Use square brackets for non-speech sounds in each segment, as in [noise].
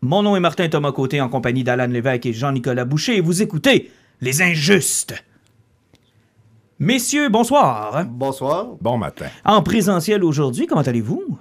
Mon nom est Martin Thomas Côté en compagnie d'Alan Lévesque et Jean-Nicolas Boucher et vous écoutez Les Injustes. Messieurs, bonsoir. Bonsoir. Bon matin. En présentiel aujourd'hui, comment allez-vous?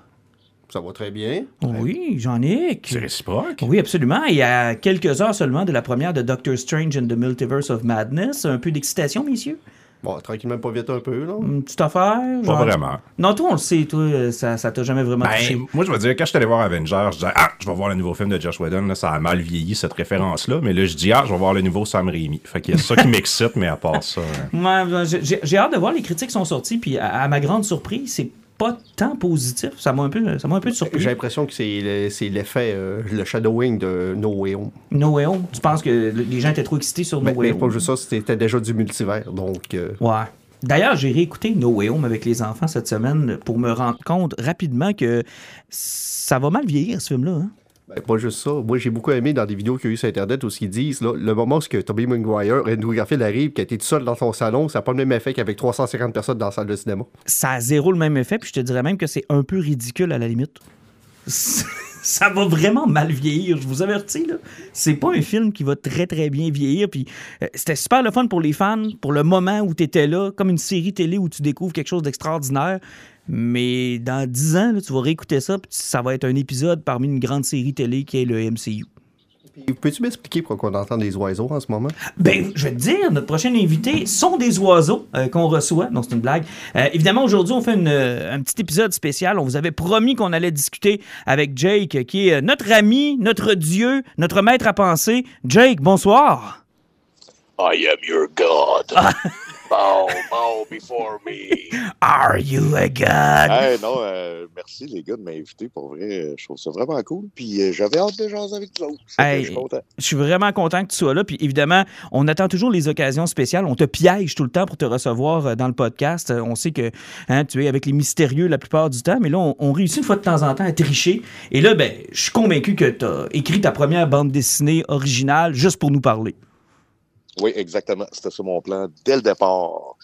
Ça va très bien. Oui, Jean-Nic. C'est réciproque. Oui, absolument. Il y a quelques heures seulement de la première de Doctor Strange and the Multiverse of Madness. Un peu d'excitation, messieurs? Bon, tranquillement, pas vite un peu, là. Une petite affaire? Pas genre- vraiment. Non, toi, on le sait, toi, ça, ça t'a jamais vraiment touché. Ben, moi, je veux dire, quand je suis allé voir Avengers, je disais, ah, je vais voir le nouveau film de Josh Whedon, là, ça a mal vieilli, cette référence-là, mais là, je dis, ah, je vais voir le nouveau Sam Raimi. Fait qu'il y a ça qui m'excite, mais à part ça. euh, Ouais, j'ai- hâte de voir les critiques sont sorties, puis à, à ma grande surprise, c'est pas tant positif. Ça m'a un peu, ça m'a un peu surpris. J'ai l'impression que c'est le- c'est l'effet, euh, le shadowing de No Way Home. No Way Home? Tu penses que le- les gens étaient trop excités sur No Mais, Way mais pas Home? juste ça, c'était déjà du multivers, donc... euh, Ouais. D'ailleurs, j'ai réécouté No Way Home avec les enfants cette semaine pour me rendre compte rapidement que ça va mal vieillir, ce film-là. hein? Ben, pas juste ça. Moi, j'ai beaucoup aimé dans des vidéos qu'il y a eu sur Internet où ils disent, là, le moment où ce que Maguire, Andrew Garfield arrive, qui a été tout seul dans son salon, ça n'a pas le même effet qu'avec 350 personnes dans la salle de cinéma. Ça a zéro le même effet, puis je te dirais même que c'est un peu ridicule à la limite. [laughs] ça va vraiment mal vieillir, je vous avertis. là. C'est pas un film qui va très très bien vieillir. Puis euh, c'était super le fun pour les fans, pour le moment où tu étais là, comme une série télé où tu découvres quelque chose d'extraordinaire. Mais dans 10 ans, là, tu vas réécouter ça, puis ça va être un épisode parmi une grande série télé qui est le MCU. Puis, Peux-tu m'expliquer pourquoi on entend des oiseaux en ce moment? Ben, je vais te dire, notre prochain invité sont des oiseaux euh, qu'on reçoit. Non, c'est une blague. Euh, évidemment, aujourd'hui, on fait une, euh, un petit épisode spécial. On vous avait promis qu'on allait discuter avec Jake, qui est notre ami, notre dieu, notre maître à penser. Jake, bonsoir. I am your god. [laughs] bow, bow before me. Are you a god? hey, non, euh, merci les gars de m'inviter. Pour vrai, je trouve ça vraiment cool. Puis euh, j'avais hâte de jaser avec vous autres. Hey. Je suis content. Je suis vraiment content que tu sois là. Puis évidemment, on attend toujours les occasions spéciales. On te piège tout le temps pour te recevoir euh, dans le podcast. On sait que hein, tu es avec les mystérieux la plupart du temps, mais là, on, on réussit une fois de temps en temps à tricher. Et là, ben, je suis convaincu que tu as écrit ta première bande dessinée originale juste pour nous parler. Oui, exactement. C'était ça mon plan dès le départ.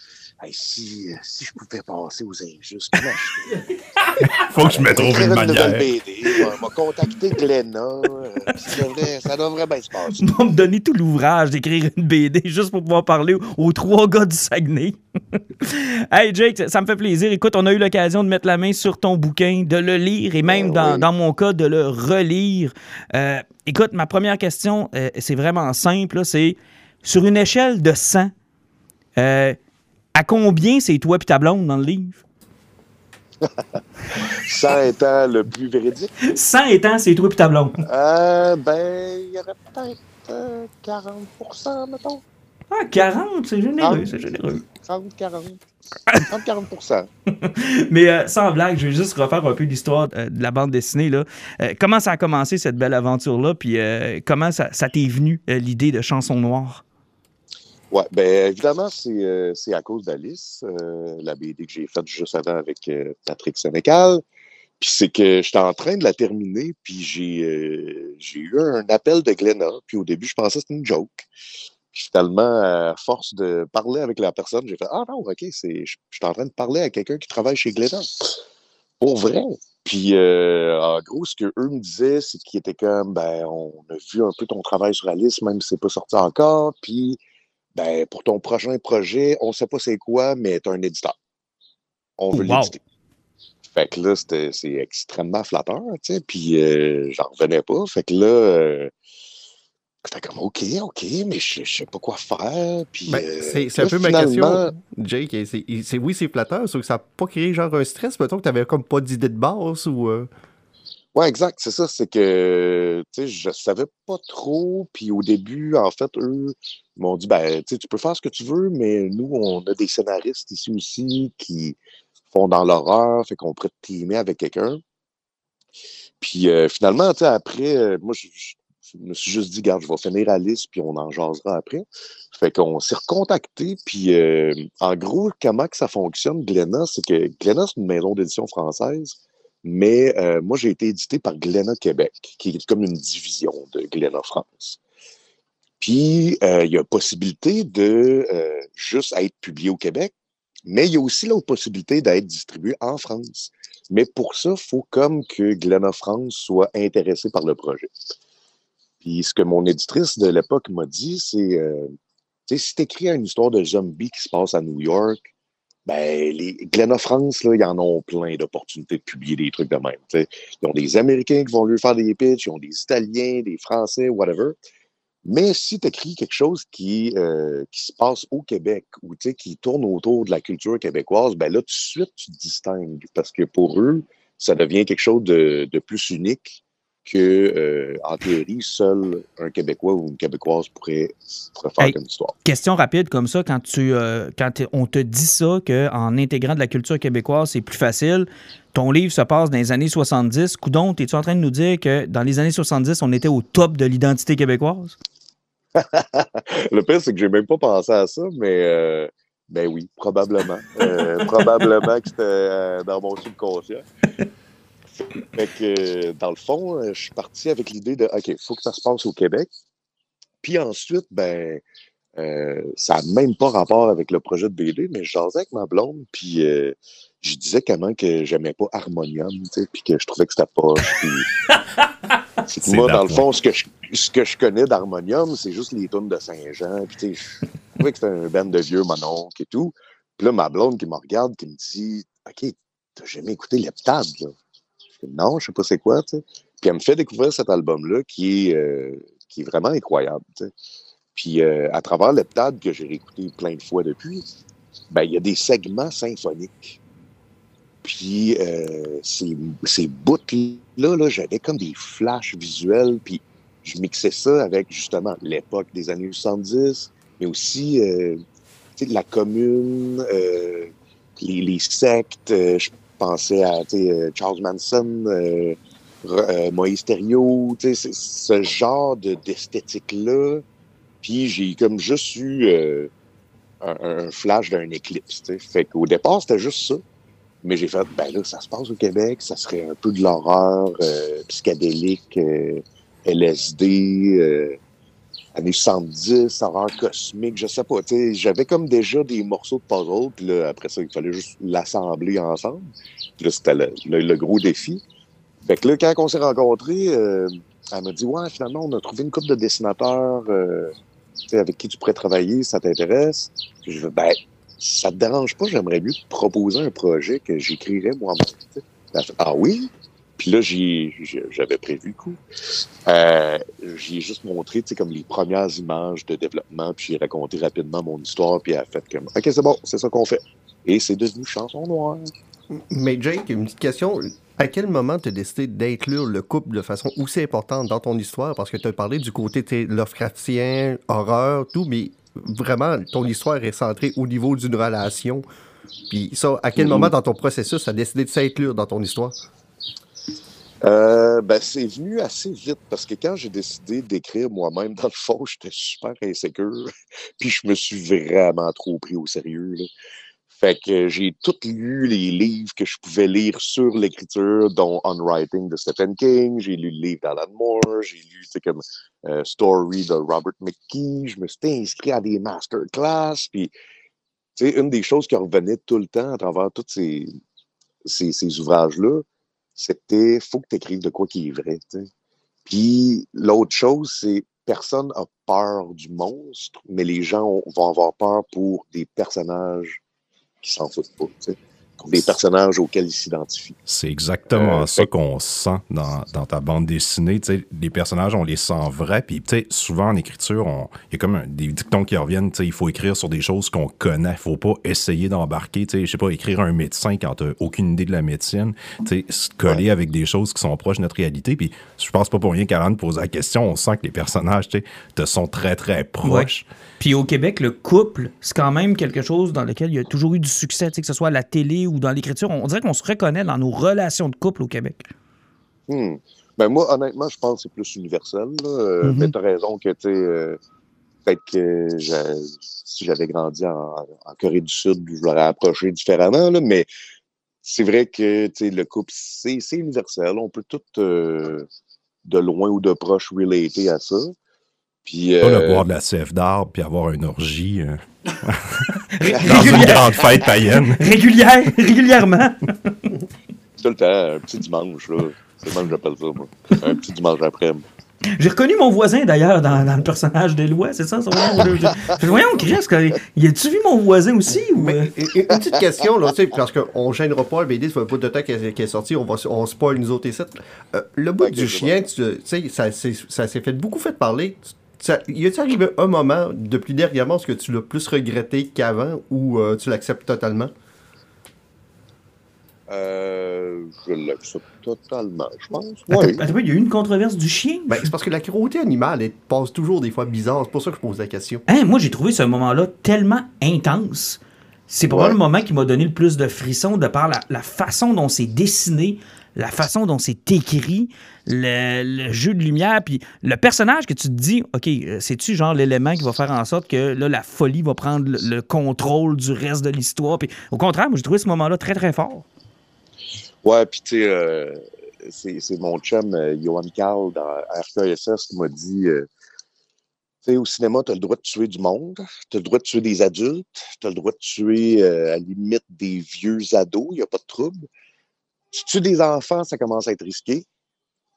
Hey, si, si je pouvais passer aux injustes, comment je? [laughs] Faut que je me trouve une une manière. BD, on m'a contacté Glenna. euh, ça, devrait, ça devrait bien se passer. Ils vont me donner tout l'ouvrage d'écrire une BD juste pour pouvoir parler aux, trois gars du Saguenay. [laughs] hey Jake, ça- me fait plaisir. Écoute, on a eu l'occasion de mettre la main sur ton bouquin, de le lire et même Ah dans, oui. dans mon cas de le relire. Euh, écoute, ma première question, euh, c'est vraiment simple. C'est sur une échelle de 100, euh, à combien c'est toi et ta blonde dans le livre? [laughs] 100 étant le plus véridique. 100 étant c'est toi et ta blonde. Euh, ben, il y aurait peut-être euh, 40 mettons. Ah, 40, c'est généreux, c'est généreux. 30, 40. 30, 40% Mais euh, sans blague, je vais juste refaire un peu l'histoire euh, de la bande dessinée. Là. Euh, comment ça a commencé cette belle aventure-là? Puis comment ça, ça t'est venu l'idée de Chanson Noire? Ouais, ben évidemment, c'est euh, c'est à cause d'Alice, euh, la BD que j'ai faite juste avant avec euh, Patrick Sénécal. Puis c'est que j'étais en train de la terminer, puis j'ai eu un appel de Glenna. Puis au début, je pensais que c'était une joke. Puis finalement, à force de parler avec la personne, j'ai fait Ah non, ok, je suis en train de parler à quelqu'un qui travaille chez Glenna. Pour vrai. Puis en gros, ce qu'eux me disaient, c'est qu'ils étaient comme ben, on a vu un peu ton travail sur Alice, même si c'est pas sorti encore. Puis ben, pour ton prochain projet, on sait pas c'est quoi, mais tu un éditeur. On veut Wow. l'éditer. Fait que là, c'est extrêmement flatteur, tu sais, puis euh, j'en revenais pas. Fait que là, euh, j'étais comme, OK, OK, mais je je sais pas quoi faire. Puis, Ben, euh, c'est un peu ma question, Jake. c'est- oui, c'est flatteur, sauf que ça n'a pas créé genre un stress, mettons que tu n'avais comme pas d'idée de base ou. Ouais, exact, c'est ça. C'est que, je savais pas trop. Puis au début, en fait, eux m'ont dit, ben, tu peux faire ce que tu veux, mais nous, on a des scénaristes ici aussi qui font dans l'horreur, fait qu'on pourrait te teamer avec quelqu'un. Puis euh, finalement, après, euh, moi, je, me suis juste dit, garde, je vais finir Alice, puis on en jasera après. Fait qu'on s'est recontacté, puis euh, en gros, comment que ça fonctionne, Glénat, c'est que Glénat, c'est une maison d'édition française, mais euh, moi, j'ai été édité par Glénat Québec, qui est comme une division de Glénat France. Puis, euh, il y a possibilité de euh, juste être publié au Québec, mais il y a aussi l'autre possibilité d'être distribué en France. Mais pour ça, il faut comme que Glénat France soit intéressé par le projet. Puis ce que mon éditrice de l'époque m'a dit, c'est euh, si tu une histoire de zombie qui se passe à New York, ben, les Glenna France, là, ils en ont plein d'opportunités de publier des trucs de même. T'sais. Ils ont des Américains qui vont lui faire des pitchs, ils ont des Italiens, des Français, whatever. Mais si tu écris quelque chose qui, euh, qui se passe au Québec ou qui tourne autour de la culture québécoise, ben là, tout de suite, tu te distingues. Parce que pour eux, ça devient quelque chose de, de plus unique que, euh, en théorie, seul un Québécois ou une Québécoise pourrait, pourrait faire Hey, comme histoire. Question rapide comme ça, quand, tu, euh, quand on te dit ça, qu'en intégrant de la culture québécoise, c'est plus facile, ton livre se passe dans les années 70. Coudon, es-tu en train de nous dire que dans les années 70, on était au top de l'identité québécoise? [laughs] Le pire, c'est que j'ai même pas pensé à ça, mais euh, ben oui, probablement. Euh, probablement que c'était euh, dans mon subconscient. [laughs] Fait que, dans le fond, euh, je suis parti avec l'idée de OK, il faut que ça se passe au Québec. Puis ensuite, ben, euh, ça n'a même pas rapport avec le projet de BD, mais je jasais avec ma blonde, puis euh, je disais comment que j'aimais pas Harmonium, tu sais, puis que je trouvais que c'était [laughs] que C'est moi, dans le fond, ce que je, ce que je connais d'Harmonium, c'est juste les tunes de Saint-Jean. Puis, tu sais, je trouvais que c'était un band de vieux mononcle et tout. Puis là, ma blonde qui me regarde, qui me dit OK, t'as jamais écouté Leptade, là? Non, je sais pas c'est quoi. Puis elle me fait découvrir cet album-là qui est, euh, qui est vraiment incroyable. Puis euh, à travers Leptade, que j'ai réécouté plein de fois depuis, ben, il y a des segments symphoniques. Puis euh, ces, ces bouts-là, là, j'avais comme des flashs visuels, puis je mixais ça avec justement l'époque des années 70, mais aussi la commune, les, sectes. je pensais à euh, Charles Manson, euh, euh, Moïse Thériault, ce genre de- d'esthétique-là. Puis j'ai comme juste eu un, flash d'un éclipse. Fait qu'au départ, c'était juste ça. Mais j'ai fait, ben là, ça se passe au Québec, ça serait un peu de l'horreur psychédélique, LSD, années 70, horreur cosmique, je sais pas. J'avais comme déjà des morceaux de puzzle, puis là, après ça, il fallait juste l'assembler ensemble. Puis là, c'était le, le- gros défi. Fait que là, quand on s'est rencontrés, euh, elle m'a dit, ouais, finalement, on a trouvé une couple de dessinateurs euh, avec qui tu pourrais travailler, ça t'intéresse? Je dis, ben, ça te dérange pas, j'aimerais mieux te proposer un projet que j'écrirais moi-même. ah oui? Puis là, j'avais prévu le coup. Euh, j'ai juste montré, tu sais, comme les premières images de développement, puis j'ai raconté rapidement mon histoire, puis elle a fait comme, OK, c'est bon, c'est ça qu'on fait. Et c'est devenu Chanson Noire. Mais Jake, une petite question. À quel moment tu as décidé d'inclure le couple de façon aussi importante dans ton histoire? Parce que tu as parlé du côté Lovecraftien, horreur, tout, mais vraiment, ton histoire est centrée au niveau d'une relation. Puis ça, à quel Mhm. moment dans ton processus tu as décidé de s'inclure dans ton histoire? Euh, ben, c'est venu assez vite parce que quand j'ai décidé d'écrire moi-même, dans le fond, j'étais super insécure. [laughs] Puis je me suis vraiment trop pris au sérieux. Fait que j'ai tout lu les livres que je pouvais lire sur l'écriture, dont On Writing de Stephen King. J'ai lu le livre d'Alan Moore. J'ai lu, comme euh, Story de Robert McKee. Je me suis inscrit à des masterclass. Puis, une des choses qui revenait tout le temps à travers tous ces, ces ouvrages-là, c'était faut que tu écrives de quoi qui est vrai. Puis l'autre chose, c'est personne a peur du monstre, mais les gens ont- vont avoir peur pour des personnages qui s'en foutent pas. Des personnages auxquels ils s'identifient. C'est exactement Euh, ça fait- qu'on sent dans, dans ta bande dessinée. Tu sais, les personnages, on les sent vrais. Puis, souvent en écriture, il y a comme un- des dictons qui reviennent. Il faut écrire sur des choses qu'on connaît. Il faut pas essayer d'embarquer. Je sais pas, écrire un médecin quand tu aucune idée de la médecine. Se coller avec des choses qui sont proches de notre réalité. Puis, je pense pas pour rien qu'Alan pose la question. On sent que les personnages, te sont très, très proches. Puis au Québec, le couple, c'est quand même quelque chose dans lequel il y a toujours eu du succès, que ce soit à la télé ou dans l'écriture. On dirait qu'on se reconnaît dans nos relations de couple au Québec. Hmm. Ben moi, honnêtement, je pense que c'est plus universel. là. Euh. Mais tu as raison que, tu sais, euh, peut-être que si j'avais grandi en, en Corée du Sud, je l'aurais approché différemment, là, mais c'est vrai que, tu sais, le couple, c'est c'est universel. On peut tout, euh, de loin ou de proche, relater à ça. Puis, Pas euh, le boire de la sève d'arbre puis avoir une orgie euh, Ré- dans une régulière- grande fête païenne. régulière, régulièrement. tout le temps, un petit dimanche, là. C'est le même que j'appelle ça, moi. Un petit dimanche après. J'ai reconnu mon voisin d'ailleurs dans, dans le personnage d'Éloi, c'est ça son nom? Je- je- Voyons, Chris, y a-tu vu mon voisin aussi? Ou, euh? Et- et- Une petite question, là, tu sais, parce qu'on ne gênera pas, le BD, ça fait pas de temps qu'elle qu'elle est sortie, on, va, on spoil nous autres ici. Euh, le bout du chien, tu sais, ça, s'est- ça s'est fait beaucoup fait parler. Ça, y a-t-il arrivé un moment, depuis dernièrement, est-ce que tu l'as plus regretté qu'avant ou euh, tu l'acceptes totalement? Euh, je l'accepte totalement, je pense. Attends, Oui. attends, il y a eu une controverse du chien? Ben, c'est parce que la cruauté animale, elle passe toujours des fois bizarre. C'est pour ça que je pose la question. Hein, moi, j'ai trouvé ce moment-là tellement intense. C'est probablement le moment qui m'a donné le plus de frissons de par la, la façon dont c'est dessiné, la façon dont c'est écrit, le, jeu de lumière, puis le personnage que tu te dis, OK, euh, c'est-tu genre l'élément qui va faire en sorte que là, la folie va prendre le, le contrôle du reste de l'histoire? Puis au contraire, moi, j'ai trouvé ce moment-là très, très fort. Ouais, puis tu sais, euh, c'est mon chum, euh, Johan Carl, dans RKSS, qui m'a dit euh, Tu sais, au cinéma, tu as le droit de tuer du monde, tu as le droit de tuer des adultes, tu as le droit de tuer, euh, à la limite, des vieux ados, il n'y a pas de trouble. Tu tues des enfants, ça commence à être risqué.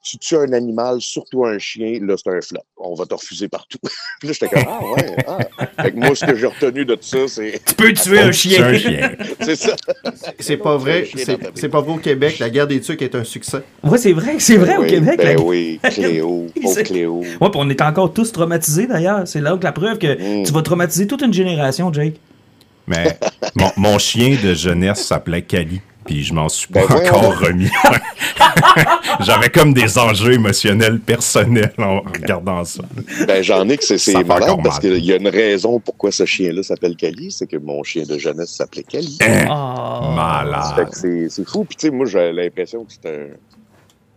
Tu tues un animal, surtout un chien, là, c'est un flop. On va te refuser partout. [laughs] Puis là, j'étais comme Ah, ouais, ah. Fait que moi, ce que j'ai retenu de tout ça, c'est Tu peux tuer un chien. [laughs] un chien. c'est ça. C'est pas vrai. C'est pas vrai au Québec. La guerre des tucs est un succès. Ouais, c'est vrai, c'est vrai au Oui, Québec. Ben la- oui, Cléo, C'est- Cléo. Ouais, puis on est encore tous traumatisés d'ailleurs. C'est là que la preuve que Mm. tu vas traumatiser toute une génération, Jake. Mais mon, mon chien de jeunesse s'appelait Cali, puis je m'en suis pas Ben voyons encore remis. [laughs] J'avais comme des enjeux émotionnels personnels en regardant ça. Ben, j'en ai que c'est malade parce qu'il y a une raison pourquoi ce chien-là s'appelle Cali, c'est que mon chien de jeunesse s'appelait Cali. Oh. Fait Malade. c'est c'est fou. Puis, tu sais, moi, j'ai l'impression que c'est un,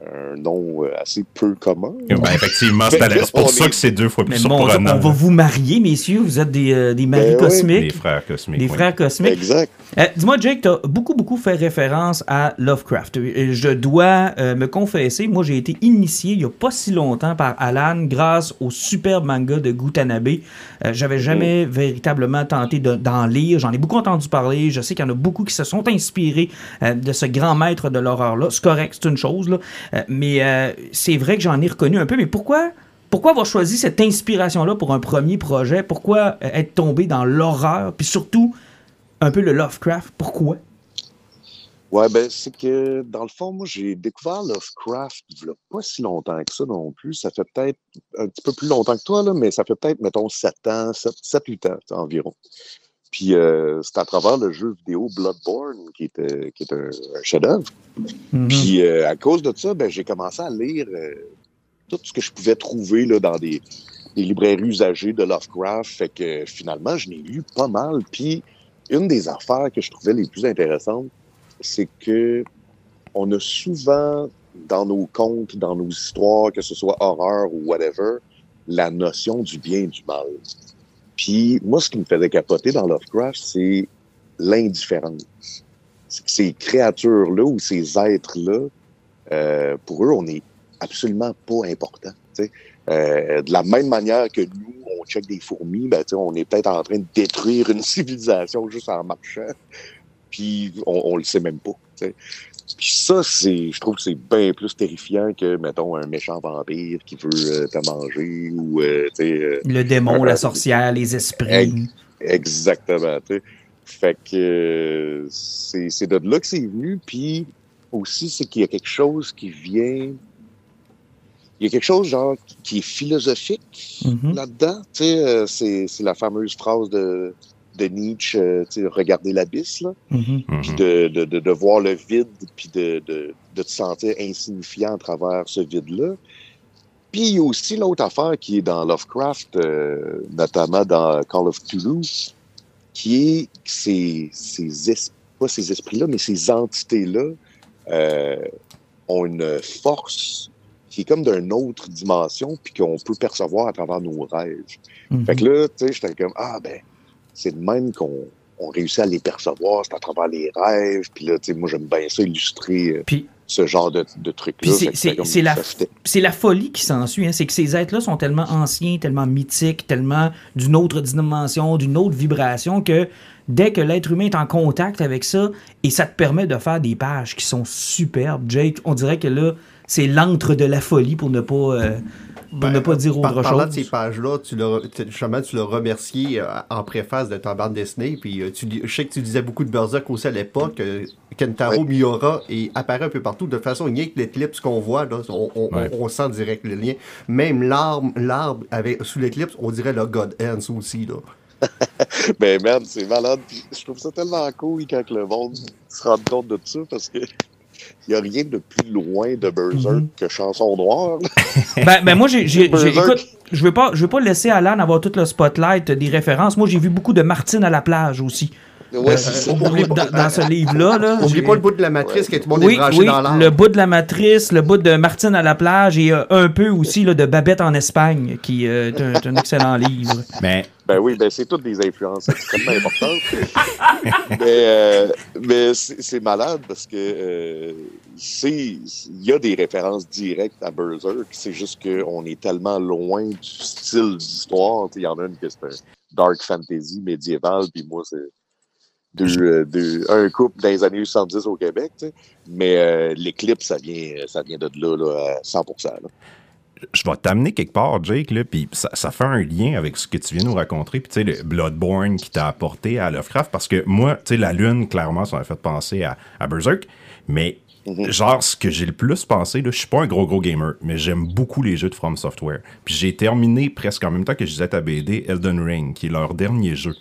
un nom euh, assez peu commun. Ben, effectivement, c'est pour ça est- que c'est deux fois plus Mais surprenant. on va vous marier, messieurs. Vous êtes des, euh, des maris Ben oui. cosmiques. Les frères cosmiques. Des oui. frères cosmiques. Exact. Euh, Dis-moi, Jake, tu as beaucoup, beaucoup fait référence à Lovecraft. Je dois euh, me confesser, moi, j'ai été initié il n'y a pas si longtemps par Alan grâce au superbe manga de Gutanabe. Euh, J'avais jamais véritablement tenté de- d'en lire. J'en ai beaucoup entendu parler. Je sais qu'il y en a beaucoup qui se sont inspirés euh, de ce grand maître de l'horreur-là. C'est correct, c'est une chose, là. Euh, mais euh, c'est vrai que j'en ai reconnu un peu. Mais pourquoi pourquoi avoir choisi cette inspiration-là pour un premier projet? Pourquoi euh, être tombé dans l'horreur? Puis surtout, un peu le Lovecraft? Pourquoi? Ouais, ben, c'est que, dans le fond, moi, j'ai découvert Lovecraft il y a pas si longtemps que ça non plus. Ça fait peut-être un petit peu plus longtemps que toi, là, mais ça fait peut-être, mettons, 7 ans, 7-8 ans environ. Puis, euh, c'est à travers le jeu vidéo Bloodborne, qui est, euh, qui est un, un chef-d'œuvre. Mhm. Puis, euh, à cause de ça, ben, j'ai commencé à lire euh, tout ce que je pouvais trouver là, dans des, des librairies usagées de Lovecraft. Fait que, finalement, je n'ai lu pas mal. Puis, une des affaires que je trouvais les plus intéressantes, c'est que on a souvent dans nos contes, dans nos histoires, que ce soit horreur ou whatever, la notion du bien et du mal. Puis moi, ce qui me faisait capoter dans Lovecraft, c'est l'indifférence. C'est que ces créatures-là ou ces êtres-là, euh, pour eux, on n'est absolument pas important. Euh, de la même manière que nous, on check des fourmis, ben, on est peut-être en train de détruire une [laughs] civilisation juste en marchant puis on, on le sait même pas. Puis ça, c'est, je trouve que c'est bien plus terrifiant que, mettons, un méchant vampire qui veut euh, te manger ou, euh, euh, Le démon, la sorcière, les esprits. Ex- exactement, tu sais. Fait que c'est, c'est de là que c'est venu, puis aussi, c'est qu'il y a quelque chose qui vient... Il y a quelque chose, genre, qui- est philosophique Mhm. là-dedans. Tu sais, euh, c'est, c'est la fameuse phrase de, de Nietzsche, euh, tu sais, regarder l'abysse, là Mhm. puis de, de, de, de voir le vide, puis de, de, de te sentir insignifiant à travers ce vide-là. Puis il y a aussi l'autre affaire qui est dans Lovecraft, euh, notamment dans Call of Cthulhu, qui est ces, ces es- pas ces esprits-là, mais ces entités-là euh, ont une force qui est comme d'une autre dimension, puis qu'on peut percevoir à travers nos rêves. Mhm. Fait que là, tu sais, j'étais comme, ah ben, c'est de même qu'on on réussit à les percevoir, c'est à travers les rêves. Puis là, tu sais, moi, j'aime bien ça illustrer euh, Puis ce genre de, de c'est- la- fitait. c'est la folie qui s'ensuit. Hein. C'est que ces êtres-là sont tellement anciens, tellement mythiques, tellement d'une autre dimension, d'une autre vibration que dès que l'être humain est en contact avec ça, et ça te permet de faire des pages qui sont superbes. Jake, on dirait que là, c'est l'antre de la folie pour ne pas, euh, pour ne pas dire Ben, Par- autre parlant de chose. ces pages-là, tu l'as, tu- justement, tu l'as remercié euh, en préface de ta bande dessinée. Puis euh, tu, dis- je sais que tu disais beaucoup de Berserk aussi à l'époque. euh, Kentaro Oui. Miura et apparaît un peu partout. De toute façon, rien que l'éclipse qu'on voit, là, on, on- Ouais. on- on sent direct le lien. Même l'arbre, l'arbre avec, sous l'éclipse, on dirait le God Hands aussi. Là. [laughs] Ben, man, c'est malade. Puis je trouve ça tellement cool quand le monde se rend compte de ça parce que il n'y a rien de plus loin de Berserk Mhm. que Chanson Noire. [laughs] Ben, ben moi, j'ai, écoute, je veux pas, je veux pas laisser Alan avoir tout le spotlight des références. Moi, j'ai vu beaucoup de Martine à la plage aussi. Ouais, Euh, c'est ça. oublie- dans, dans ce [laughs] livre-là, là. Oublie pas le bout de la matrice que tout le monde est Oui, branché oui, dans l'arbre. le bout de la matrice, le bout de Martine à la plage et euh, un peu aussi là, de Babette en Espagne, qui euh, est un, est un excellent livre. Mais Ben oui, ben c'est toutes des influences extrêmement importantes. [laughs] mais euh, mais c'est malade parce que euh, il y a des références directes à Berserk. C'est juste qu'on est tellement loin du style d'histoire. Il y en a une qui c'est un dark fantasy médiéval, puis moi c'est euh, un couple dans les années 70 au Québec. Mais euh, l'éclipse, ça vient, ça vient de là, là à 100 là. Je vais t'amener quelque part, Jake, là, puis ça, ça fait un lien avec ce que tu viens nous raconter, puis tu sais, le Bloodborne qui t'a apporté à Lovecraft, parce que moi, tu sais, la Lune, clairement, ça m'a fait penser à, à Berserk, mais Mhm. genre, ce que j'ai le plus pensé, là, je suis pas un gros, gros gamer, mais j'aime beaucoup les jeux de From Software. Puis j'ai terminé presque en même temps que je disais ta BD Elden Ring, qui est leur dernier jeu.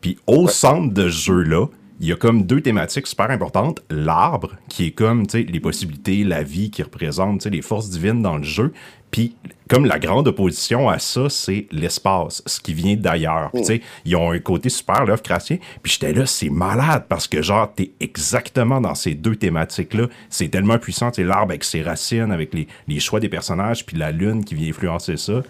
Puis au centre de ce jeu-là, il y a comme deux thématiques super importantes. L'arbre, qui est comme, tu sais, les possibilités, la vie qui représente, tu sais, les forces divines dans le jeu. Puis, comme la grande opposition à ça, c'est l'espace, ce qui vient d'ailleurs. Tu sais, ils ont un côté super Lovecraftien. Puis j'étais là, c'est malade parce que, genre, t'es exactement dans ces deux thématiques-là. C'est tellement puissant, sais, l'arbre avec ses racines, avec les, les choix des personnages, puis la lune qui vient influencer ça.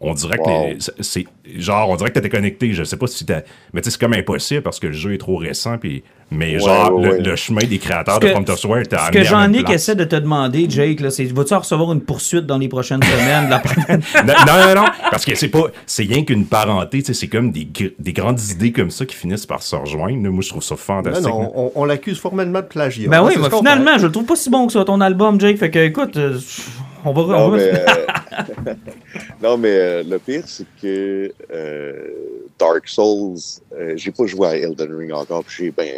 On dirait que Wow. c'est- genre on dirait que t'étais connecté. Je sais pas si t'as mais tu sais c'est comme impossible parce que le jeu est trop récent puis mais Ouais, genre ouais, le, ouais. le chemin des créateurs Ce de que- From Software t'a Ce amené que la même Jean-Nic essaie de te demander, Jake, là, c'est vas-tu en recevoir une poursuite dans les prochaines semaines? La prochaine- [laughs] non, non, non, non, parce que c'est pas, c'est rien qu'une parenté, tu sais, c'est comme des, gr- des grandes idées comme ça qui finissent par se rejoindre. Moi, je trouve ça Non, fantastique. non, on, on l'accuse formellement de plagiat. Ben oui, mais ce finalement, je le trouve pas si bon que ça, ton album, Jake. Fait que, écoute, euh, on va. on Non, va- mais, euh, [laughs] [laughs] non, mais euh, le pire, c'est que euh, Dark Souls, j'ai pas joué à Elden Ring encore, puis j'ai bien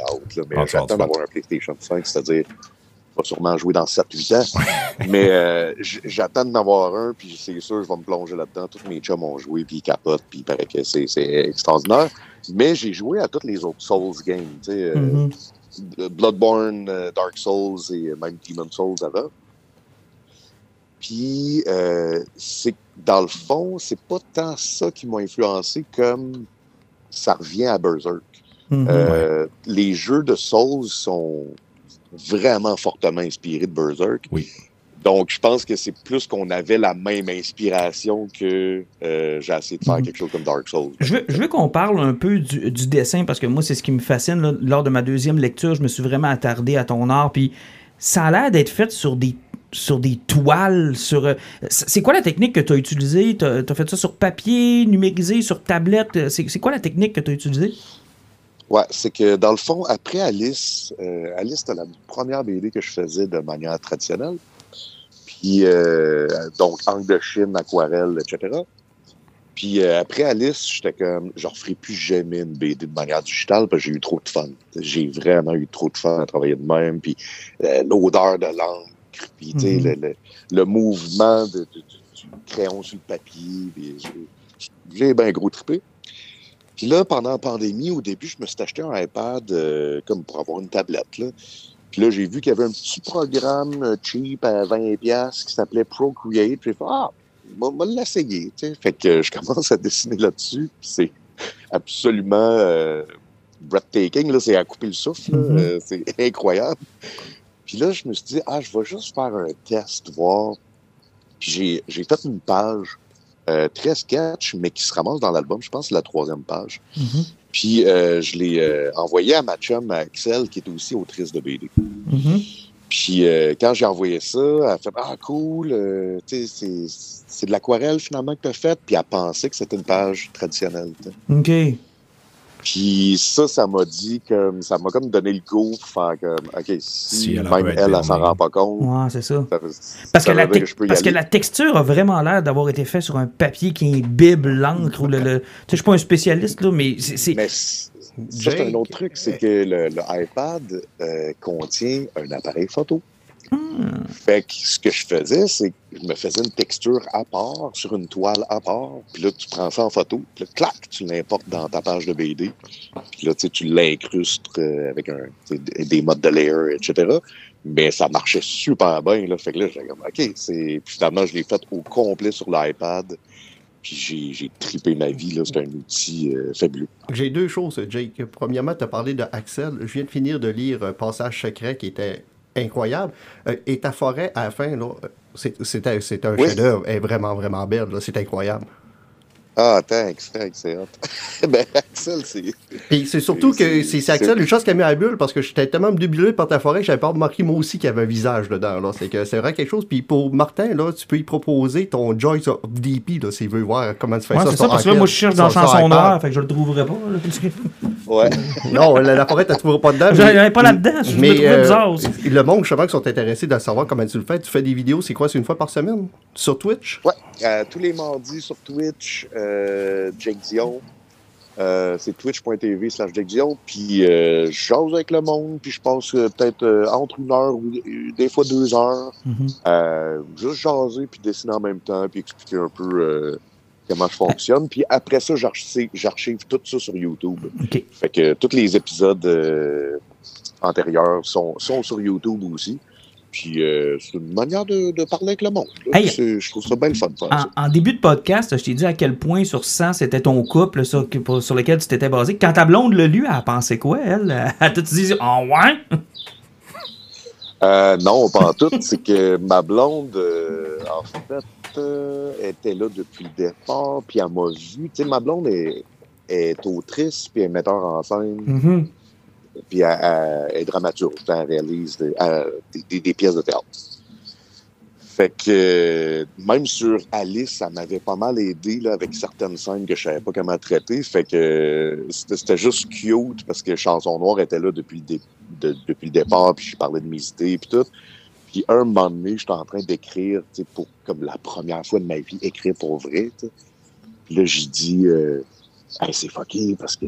hâte, là, mais Ah, j'attends d'avoir un PlayStation 5, c'est-à-dire, je vais sûrement jouer dans 7-8 ans, mais [laughs] j'attends d'en avoir un, puis c'est sûr, je vais me plonger là-dedans. Tous mes chums ont joué, puis ils capotent, puis il paraît que c'est extraordinaire. Mais j'ai joué à tous les autres Souls games, tu sais, Mhm. Bloodborne, Dark Souls et même Demon Souls avant. Puis, euh, c'est dans le fond, c'est pas tant ça qui m'a influencé comme ça revient à Berserk. Mhm. Euh, Les jeux de Souls sont vraiment fortement inspirés de Berserk. Oui. Donc, je pense que c'est plus qu'on avait la même inspiration que euh, j'ai essayé de faire Mhm. quelque chose comme Dark Souls. Je veux, qu'on parle un peu du, du dessin parce que moi, c'est ce qui me fascine. là. Lors de ma deuxième lecture, je me suis vraiment attardé à ton art. Puis ça a l'air d'être fait sur des sur des toiles, sur... euh, c'est quoi la technique que tu as utilisée? Tu as, fait ça sur papier, numérisé, sur tablette? C'est c'est quoi la technique que tu as utilisée? Ouais, c'est que dans le fond, après Alice, euh, Alice, c'était la première BD que je faisais de manière traditionnelle. Puis, euh, donc, angle de Chine, aquarelle, etc. Puis, euh, après Alice, j'étais comme, je referai plus jamais une BD de manière digitale parce que j'ai eu trop de fun. J'ai vraiment eu trop de fun à travailler de même. Puis, euh, l'odeur de l'encre, puis, Mhm. le, le, le mouvement de, de- du- crayon sur le papier. j'ai- bien gros trippé. Puis là, pendant la pandémie, au début, je me suis acheté un iPad euh, comme pour avoir une tablette. Là. Puis là, j'ai vu qu'il y avait un petit programme euh, cheap à 20$ piastres qui s'appelait Procreate. Puis j'ai fait Ah, on va l'essayer. Fait que je [laughs] commence à dessiner là-dessus. Puis c'est absolument euh, breathtaking. C'est à couper le souffle. Mhm. Euh, c'est [laughs] incroyable. Puis là, je me suis dit, ah, je vais juste faire un test, voir. Puis j'ai, j'ai fait une page euh, très sketch, mais qui se ramasse dans l'album. Je pense la troisième page. Mhm. Puis euh, je l'ai euh, envoyé à ma chum, à Axel, qui est aussi autrice de BD. Mhm. Puis euh, quand j'ai envoyé ça, elle a fait Ah, cool, tu sais, c'est, c'est de l'aquarelle finalement que tu as faite. Puis elle pensait que c'était une page traditionnelle. OK. Puis ça, ça m'a dit comme ça m'a comme donné le goût pour faire comme OK, si, Si elle, même elle, elle s'en rend pas compte. Ouais, c'est ça. ça- Parce, ça que la, veut dire tec- je peux y parce que aller. la texture a vraiment l'air d'avoir été faite sur un papier qui est une bible, l'encre ou le. le- Tu sais, je suis pas un spécialiste, là, mais c'est. Jake, un autre truc, c'est que le, le iPad euh, contient un appareil photo. Hmm. Fait que ce que je faisais, c'est que je me faisais une texture à part, sur une toile à part, puis là, tu prends ça en photo, puis là, clac, tu l'importes dans ta page de BD, puis là, tu sais, tu l'incrustes euh, avec un, des des modes de layer, etc. Mais ça marchait super bien, là. Fait que là, j'étais comme, OK, c'est... Puis finalement, je l'ai fait au complet sur l'iPad, puis j'ai, j'ai tripé ma vie, là. C'est un outil euh, fabuleux. J'ai deux choses, Jake. Premièrement, tu as parlé de Axel. Je viens de finir de lire un passage secret qui était incroyable. Euh, et ta forêt, à la fin, là, c'est c'est un, c'est un Oui. chef-d'œuvre. Elle est vraiment, vraiment belle. là. C'est incroyable. Ah, thanks, thanks, c'est hot. [laughs] ben, Axel, c'est... Et c'est surtout C'est- que c'est c'est c'est- Axel, une chose qui a mis à la bulle, parce que j'étais tellement débilé par ta forêt que j'avais pas remarqué moi aussi qu'il y avait un visage dedans. là. C'est que c'est vraiment quelque chose. Puis pour Martin, là, tu peux y proposer ton Joyce of DP, là, s'il veut voir comment tu fais Ouais, ça. c'est ça, parce que là, moi, je cherche dans Chanson. Noire, fait que je le trouverai pas. là, Ouais. [laughs] Non, la, la forêt, tu ne trouveras pas dedans. Avais pas là-dedans, je me mais, trouvais euh, bizarre aussi. Le monde, justement, qui sont intéressés de savoir comment tu le fais. Tu fais des vidéos, c'est quoi? C'est une fois par semaine? Sur Twitch? Ouais, euh, tous les mardis sur Twitch, euh, Jake Dion. Euh, c'est twitch.tv slash Jake Dion. Puis euh, je jase avec le monde, puis je passe euh, peut-être euh, entre une heure ou euh, des fois deux heures. Mhm. Euh, juste jaser, puis dessiner en même temps, puis expliquer un peu euh, comment je fonctionne. Puis après ça, j'archive tout ça sur YouTube. Fait que tous les épisodes euh, antérieurs sont, sont sur YouTube aussi. Puis euh, c'est une manière de, de parler avec le monde. Hey. Je trouve ça bien le fun de faire ça. En, en début de podcast, je t'ai dit à quel point sur 100 c'était ton couple sur, lequel tu t'étais basé. Quand ta blonde l'a lu, elle a pensé quoi, elle? [laughs] Elle t'a dit, oh ouais? Euh, non, pas en tout. c'est que ma blonde, euh, en fait, euh, était là depuis le départ, puis elle m'a vu. Tu sais, ma blonde est, est autrice, puis elle est metteur en scène, Mhm. puis elle, elle- elle est dramaturge. Elle réalise des, elle- des- pièces de théâtre. Fait que même sur Alice, ça m'avait pas mal aidé là, avec certaines scènes que je savais pas comment traiter. Fait que c'était c'était juste cute parce que Chanson Noire était là depuis le, dé- de- depuis le départ, puis je parlais de mes idées puis tout. Puis un moment donné, j'étais en train d'écrire, pour comme la première fois de ma vie, écrire pour vrai. Puis là, j'ai dit, euh, Hey, c'est fucké parce que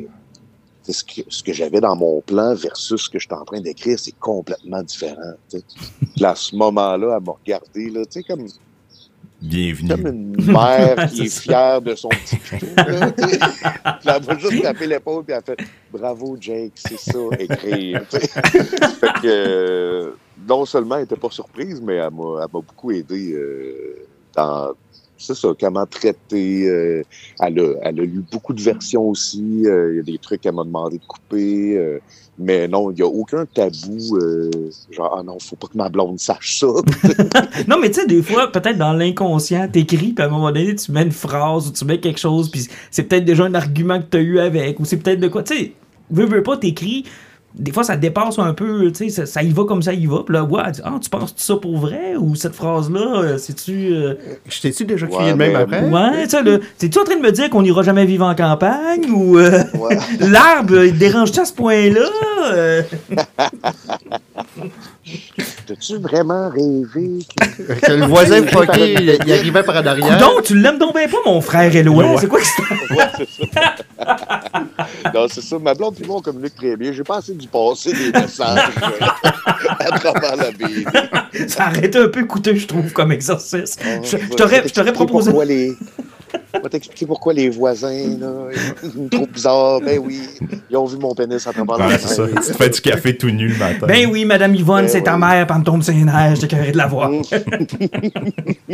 ce que, ce que j'avais dans mon plan versus ce que j'étais en train d'écrire, c'est complètement différent. Puis à ce moment-là, elle m'a regardé, là, tu sais, comme, Bienvenue. comme une mère [laughs] qui est fière de son petit. [laughs] Puis elle m'a juste tapé l'épaule puis elle a fait Bravo Jake, c'est ça, écrire. [laughs] fait que euh, non seulement elle n'était pas surprise, mais elle m'a beaucoup aidé euh, dans c'est ça, comment traiter. euh, elle, a, lu beaucoup de versions aussi. euh, Il y a des trucs qu'elle m'a demandé de couper. mais non, il n'y a aucun tabou. genre, ah non, faut pas que ma blonde sache ça. [laughs] Non, mais tu sais, des fois, peut-être dans l'inconscient, t'écris, puis à un moment donné, tu mets une phrase ou tu mets quelque chose, puis c'est peut-être déjà un argument que t'as eu avec, ou c'est peut-être de quoi. Tu sais, veux, veux pas, t'écris. Des fois, ça dépasse un peu, tu sais, ça, ça y va comme ça y va. Puis là, ouais, dit, ah, tu penses ça pour vrai? Ou cette phrase-là, euh, c'est-tu. euh, Je t'ai-tu déjà crié Ouais, le même mais- après? Ouais, tu sais, là, t'es-tu en train de me dire qu'on ira jamais vivre en campagne? Ou euh, Ouais. [laughs] l'arbre, il te dérange-tu à ce point-là? [laughs] [laughs] T'as-tu vraiment rêvé que [laughs] Que le voisin fucké, il, il arrivait par en arrière? donc, tu l'aimes donc bien pas, mon frère Éloi? C'est quoi que c'est? [laughs] Ouais, c'est ça. non, c'est ça. Ma blonde et moi, on communique très bien. J'ai pas assez dû passer des messages euh, à travers la BD. Ça aurait été un peu coûteux, je trouve, comme exercice. Oh, Je, je t'aurais, je t'aurais t'expliquer proposé. Pourquoi les... Je vais t'expliquer pourquoi les voisins, là, ils me trouvent bizarre. Ben oui, ils ont vu mon pénis à travers la Ouais, c'est ça. Tu te fais du café tout nu le matin. Ben oui, Madame Yvonne, Ben c'est ta mère, puis me tombe sur les nerfs, j'étais carré de la voir. [laughs]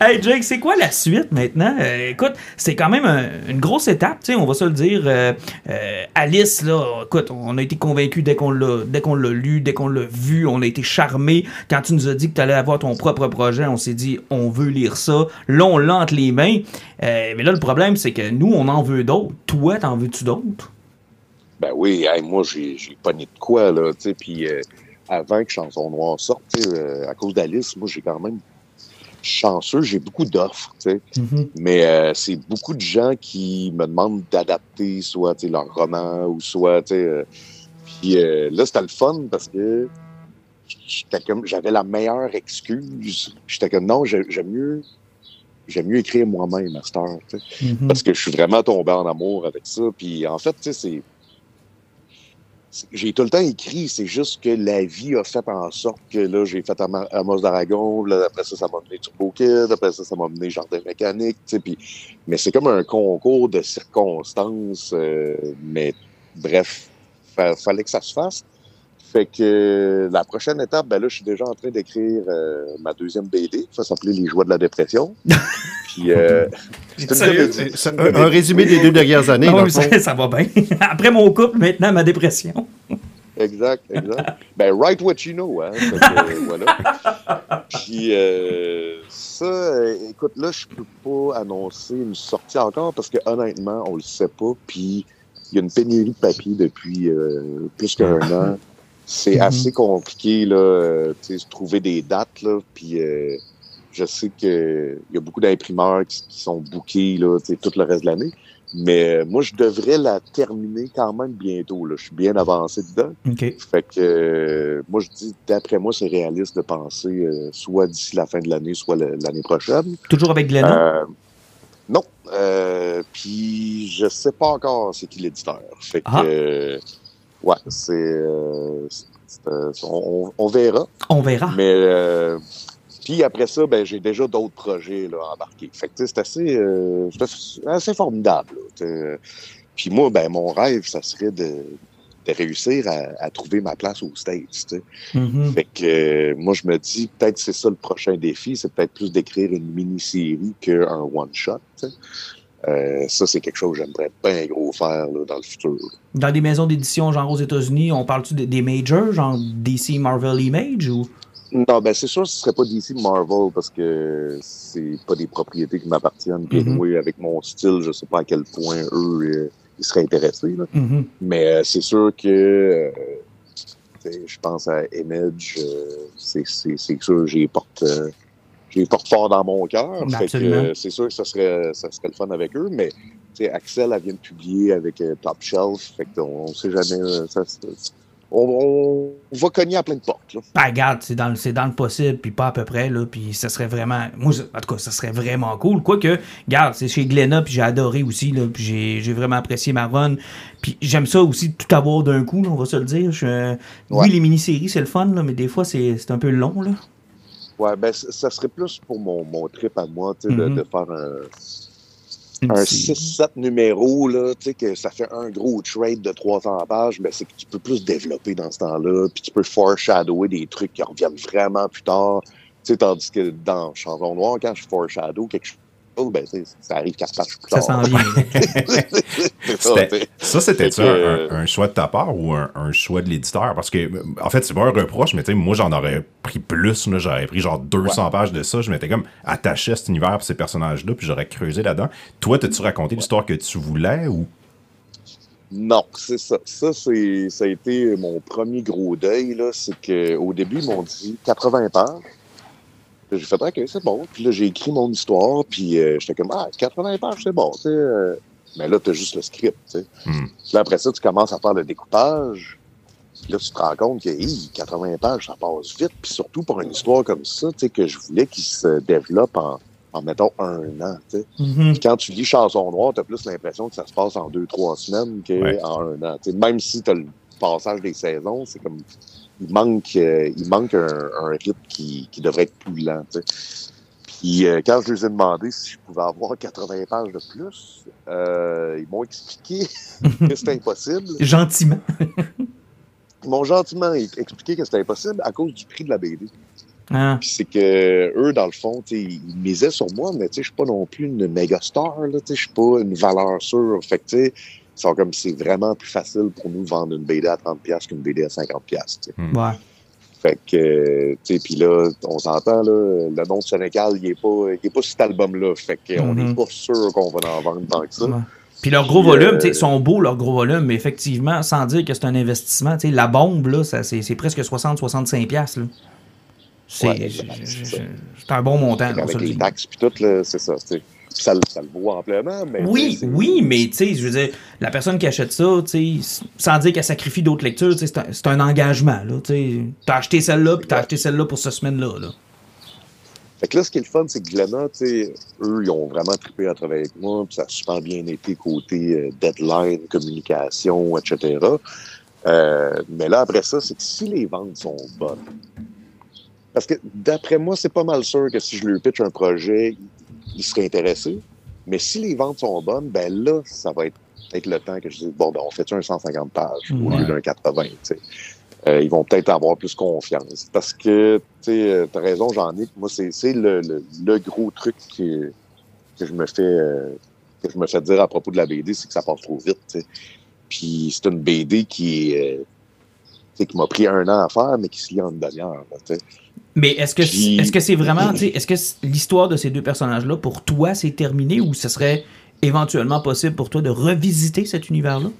hey Jake, c'est quoi la suite maintenant? Euh, écoute, c'est quand même un- une grosse étape, tu sais, on va se le dire. Euh, euh, Alice, là, écoute, on a été convaincus dès qu'on l'a, dès qu'on l'a lu, dès qu'on l'a vu, on a été charmés. Quand tu nous as dit que tu allais avoir ton propre projet, on s'est dit, on veut lire ça. Là, on l'a entre les mains. Euh, mais là, le problème, c'est que nous, on en veut d'autres. Toi, t'en veux-tu d'autres? Ben oui, hey, moi, j'ai j'ai pogné de quoi, là, tu sais, puis euh, avant que Chanson Noire sorte, euh, à cause d'Alice, moi, j'ai quand même chanceux, j'ai beaucoup d'offres, tu sais. Mhm. Mais c'est beaucoup de gens qui me demandent d'adapter soit tu sais, leur roman ou soit, tu sais. puis là, c'était le fun parce que j'étais comme, j'avais la meilleure excuse. J'étais comme, non, j'ai- j'aime mieux, j'aime mieux écrire moi-même à cette heure. Mhm. Parce que je suis vraiment tombé en amour avec ça. Puis en fait, tu sais, c'est. J'ai tout le temps écrit, c'est juste que la vie a fait en sorte que là, j'ai fait Amos d'Aragon, là, après ça, ça m'a mené Turbo Kid, après ça, ça m'a mené Jardin Mécanique, tu sais, puis... Mais c'est comme un concours de circonstances, euh, mais bref, fa- fallait que ça se fasse. Fait que la prochaine étape, ben là, je suis déjà en train d'écrire euh, ma deuxième BD, ça s'appelait Les joies de la dépression. [laughs] puis euh, [laughs] c'est un, un résumé des deux dernières années. Ah dans ouais, le fond. ça, ça va bien. [laughs] Après mon couple, maintenant ma dépression. Exact, exact. ben, write what you know, hein. Fait que, euh, voilà. Puis, euh, ça, euh, écoute, là, je peux pas annoncer une sortie encore parce que, honnêtement, on le sait pas. Puis, il y a une pénurie de papier depuis euh, plus qu'un an. C'est Mhm. assez compliqué, là, tu sais, se trouver des dates, là. Puis, euh, je sais que il y a beaucoup d'imprimeurs qui, qui sont bookés, là, tout le reste de l'année. Mais euh, moi, je devrais la terminer quand même bientôt. Là. Je suis bien avancé dedans. Fait que euh, moi, je dis, d'après moi, c'est réaliste de penser euh, soit d'ici la fin de l'année, soit l'année prochaine. Toujours avec Glenna. Euh, non. Euh, Puis, je sais pas encore c'est qui l'éditeur. Fait que, Ah. euh, ouais, c'est... euh, euh, on, verra. On verra. Mais euh, puis après ça, ben j'ai déjà d'autres projets là, embarqués. Fait que c'est assez, euh, assez- formidable. Puis moi, ben mon rêve, ça serait de, de réussir à, à trouver ma place aux States. Mhm. Fait que euh, moi, je me dis, peut-être c'est ça le prochain défi, c'est peut-être plus d'écrire une mini-série qu'un one-shot. Euh, ça, c'est quelque chose que j'aimerais bien gros faire là, dans le futur. Dans des maisons d'édition, genre aux États-Unis, on parle-tu des, des majors, genre DC Marvel Image ou? Non, ben c'est sûr ce serait pas DC Marvel parce que c'est pas des propriétés qui m'appartiennent. Puis Mhm. moi, avec mon style, je sais pas à quel point eux euh, ils seraient intéressés. Là. Mhm. Mais euh, c'est sûr que je pense à Image, c'est sûr j'y porte j'y porte fort dans mon cœur. Absolument. euh, c'est sûr que ça serait ça serait le fun avec eux, mais Axel elle vient de publier avec euh, Top Shelf, fait qu'on on sait jamais. euh, ça, on, on va cogner à plein de portes. Là. Ben, regarde, c'est dans, le- dans le possible, puis pas à peu près, là, puis ça serait vraiment... Moi, en tout cas, ça serait vraiment cool. Quoique, regarde, c'est chez Glenna, puis j'ai adoré aussi, là, puis j'ai, vraiment apprécié ma run. Puis j'aime ça aussi, tout avoir d'un coup, là, on va se le dire. Je- Oui, les mini-séries, c'est le fun, là, mais des fois, c'est, c'est un peu long, là. Ouais, ben, ça serait plus pour mon, mon trip à moi, tu sais, de- Mhm. de, faire un, un série. 6-7 numéros, là, tu sais, que ça fait un gros trade de 300 pages, ben, c'est que tu peux plus développer dans ce temps-là, puis tu peux foreshadower des trucs qui reviennent vraiment plus tard. Tu sais, tandis que dans Chanson Noire, quand je foreshadow quelque chose, ben, ça arrive plus Ça s'en vient. [laughs] ça, C'était-. Ça, que- un, un choix de ta part ou un, un choix de l'éditeur? Parce que, en fait, c'est pas un reproche, mais tu sais, moi, j'en aurais pris plus. J'aurais pris genre 200 pages de ça. Je m'étais comme attaché à cet univers et ces personnages-là, puis j'aurais creusé là-dedans. Toi, t'as-tu raconté l'histoire que tu voulais ou? Non, c'est ça. Ça, c'est, ça a été mon premier gros deuil, là. C'est qu'au début, ils m'ont dit 80 pages. Puis J'ai fait, OK, c'est bon. Puis là, j'ai écrit mon histoire, puis euh, j'étais comme, ah, 80 pages, c'est bon, tu sais. euh. Mais là, t'as juste le script, tu sais. Hmm. Puis là, après ça, tu commences à faire le découpage. Puis là, tu te rends compte que, hi, 80 pages, ça passe vite. Puis surtout pour une histoire comme ça, tu sais, que je voulais qu'il se développe en, en mettons, un an, tu sais. Mhm. Puis quand tu lis Chanson Noire, t'as plus l'impression que ça se passe en deux, trois semaines qu'en Ouais. un an. T'sais, même si t'as le passage des saisons, c'est comme il manque euh, il manque un, un rythme qui, qui devrait être plus lent. t'sais. Puis euh, quand je les ai demandé si je pouvais avoir 80 pages de plus, euh, ils m'ont expliqué [laughs] que c'était impossible. Gentiment. Ils m'ont gentiment expliqué que c'était impossible à cause du prix de la BD. Ah. C'est que eux, dans le fond, ils misaient sur moi, mais je suis pas non plus une méga star, je suis pas une valeur sûre. Fait que, sont comme c'est vraiment plus facile pour nous de vendre une BD à 30$ qu'une BD à 50$. tu sais. Ouais. Fait que, tu sais, puis là, on s'entend, là, le nom de Sénégal, il est pas, il est pas sur cet album-là. Fait qu'on n'est pas sûr qu'on va en vendre tant que ça. Ouais. Puis leur gros Puis, volume, euh, tu sais, sont beaux leurs gros volumes, mais effectivement, sans dire que c'est un investissement, tu sais, la bombe, là, ça, c'est, c'est presque 60-65$. piastres, Là. C'est Ouais, un bon montant. Avec le les taxes puis tout, là, c'est ça. tu sais. Ça, le- ça le vaut amplement, mais. Oui, oui, mais tu sais, je veux dire, la personne qui achète ça, tu sais, sans dire qu'elle sacrifie d'autres lectures, tu c'est un, engagement, tu sais. T'as acheté celle-là, puis t'as Ouais. acheté celle-là pour cette semaine-là, là. Fait que là, ce qui est le fun, c'est que Glenna, tu sais, eux, ils ont vraiment trippé à travailler avec moi, puis ça a super bien été côté euh, deadline, communication, etc. Euh, mais là, après ça, c'est que si les ventes sont bonnes, parce que d'après moi, c'est pas mal sûr que si je lui pitch un projet, il serait intéressé. Mais si les ventes sont bonnes, ben là, ça va être peut-être le temps que je dise, bon, ben, on fait un 150 pages au lieu d'un 80, tu sais. Euh, ils vont peut-être avoir plus confiance. Parce que, tu sais, t'as raison, Jean-Nic, moi, c'est c'est le, le, le gros truc que, que je me fais euh, que je me fais dire à propos de la BD, c'est que ça passe trop vite, tu sais. Puis c'est une BD qui est, euh, qui m'a pris un an à faire, mais qui se lit en une demi-heure. Mais est-ce que Puis- est-ce que c'est vraiment, [clears throat] est-ce que l'histoire de ces deux personnages-là, pour toi, c'est terminé ou ce serait éventuellement possible pour toi de revisiter cet univers-là?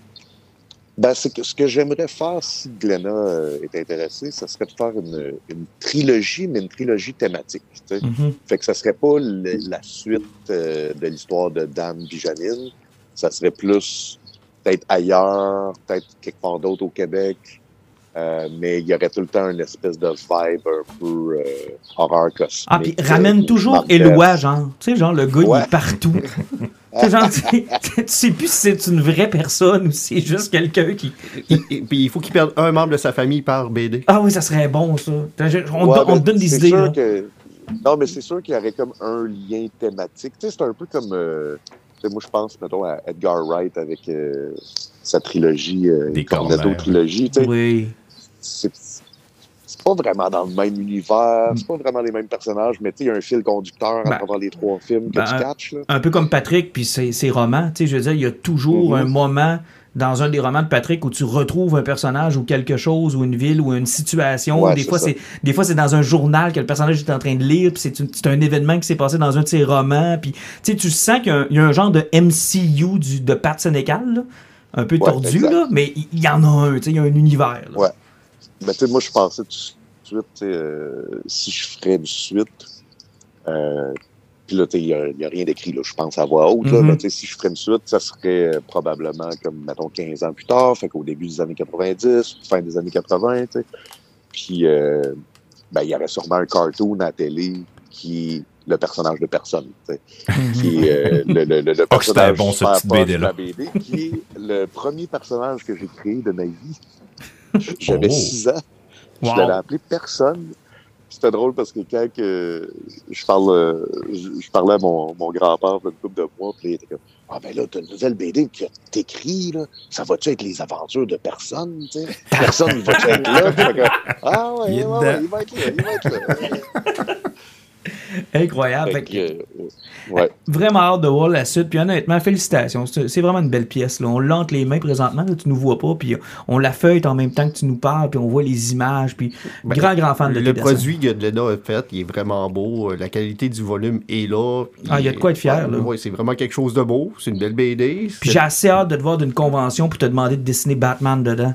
Ben, c'est que ce que j'aimerais faire si Glenna euh, est intéressée, ça serait de faire une, une trilogie, mais une trilogie thématique. sais. Mhm. Fait que ça serait pas le- la suite euh, de l'histoire de Dan puis Janine. Ça serait plus peut-être ailleurs, peut-être quelque part d'autre au Québec. Euh, mais il y aurait tout le temps une espèce de vibe un peu euh, horreur cosmique. Ah, puis ramène euh, toujours Macbeth. Éloi, genre. Tu sais, genre, le gars, il Ouais. est partout. [laughs] tu sais, genre, tu sais, tu sais plus si c'est une vraie personne ou si c'est juste quelqu'un qui. Puis il faut qu'il perde un membre de sa famille par BD. Ah oui, ça serait bon, ça. On, Ouais, on mais te donne des idées, sûr là. que- Non, mais c'est sûr qu'il y aurait comme un lien thématique. Tu sais, c'est un peu comme. euh, moi, je pense, mettons, à Edgar Wright avec euh, sa trilogie, euh, Des Cornetto trilogie. tu sais. Oui. C'est pas vraiment dans le même univers, c'est pas vraiment les mêmes personnages, mais tu sais, il y a un fil conducteur Ben, à travers les trois films que ben, tu catches. Là. Un peu comme Patrick, puis ses, ses romans. Tu sais, je veux dire, il y a toujours Mhm. un moment dans un des romans de Patrick où tu retrouves un personnage ou quelque chose ou une ville ou une situation. Ouais, des, fois, c'est, des fois, c'est dans un journal que le personnage est en train de lire, puis c'est, un événement qui s'est passé dans un de ses romans. Puis, tu sais, tu sens qu'il y a un, il y a un genre de MCU du, de Pat Sénécal, là, un peu Ouais, tordu, là, mais il y, en a un, tu sais, il y a un univers. là. Ouais. Ben, tu sais, moi, je pensais tout de suite, euh, si je ferais une suite, euh, puis là, il n'y a, il y a rien d'écrit, là, je pense à voix haute, là, mais tu sais, si je ferais une suite, ça serait euh, probablement comme, mettons, 15 ans plus tard, fait qu'au début des années 90, fin des années 80, tu sais. Puis, euh, ben, il y aurait sûrement un cartoon à la télé qui est le personnage de personne, tu sais. qui est euh, [laughs] le, le, le, le Oh, personnage bon, ce la BD, qui est le premier personnage que j'ai créé de ma vie. [laughs] J'avais Oh. 6 ans. Je l'avais appelé personne. C'était drôle parce que quand que je, parle, euh, je, parlais à mon, mon grand-père une couple de mois, puis il était comme Ah ben là, t'as une nouvelle BD que t'écris, là. Ça va-tu être les aventures de personne, tu sais? [laughs] Personne va-tu être là? Puis ah ouais, ouais, ouais, il va être là, il va être là. [laughs] Incroyable. Fait que- euh, ouais. Vraiment hâte de voir la suite. Puis honnêtement, félicitations. C'est vraiment une belle pièce. Là. On l'a entre les mains présentement. Là, tu nous vois pas. Puis on la feuille en même temps que tu nous parles. Puis on voit les images. Puis Ben, grand, grand fan de Le produit que Glenna a fait, il est vraiment beau. Euh, La qualité du volume est là. Ah, il y a de quoi être fier, là. C'est vraiment quelque chose de beau. C'est une belle BD. Puis j'ai assez hâte de te voir d'une convention pour te demander de dessiner Batman dedans.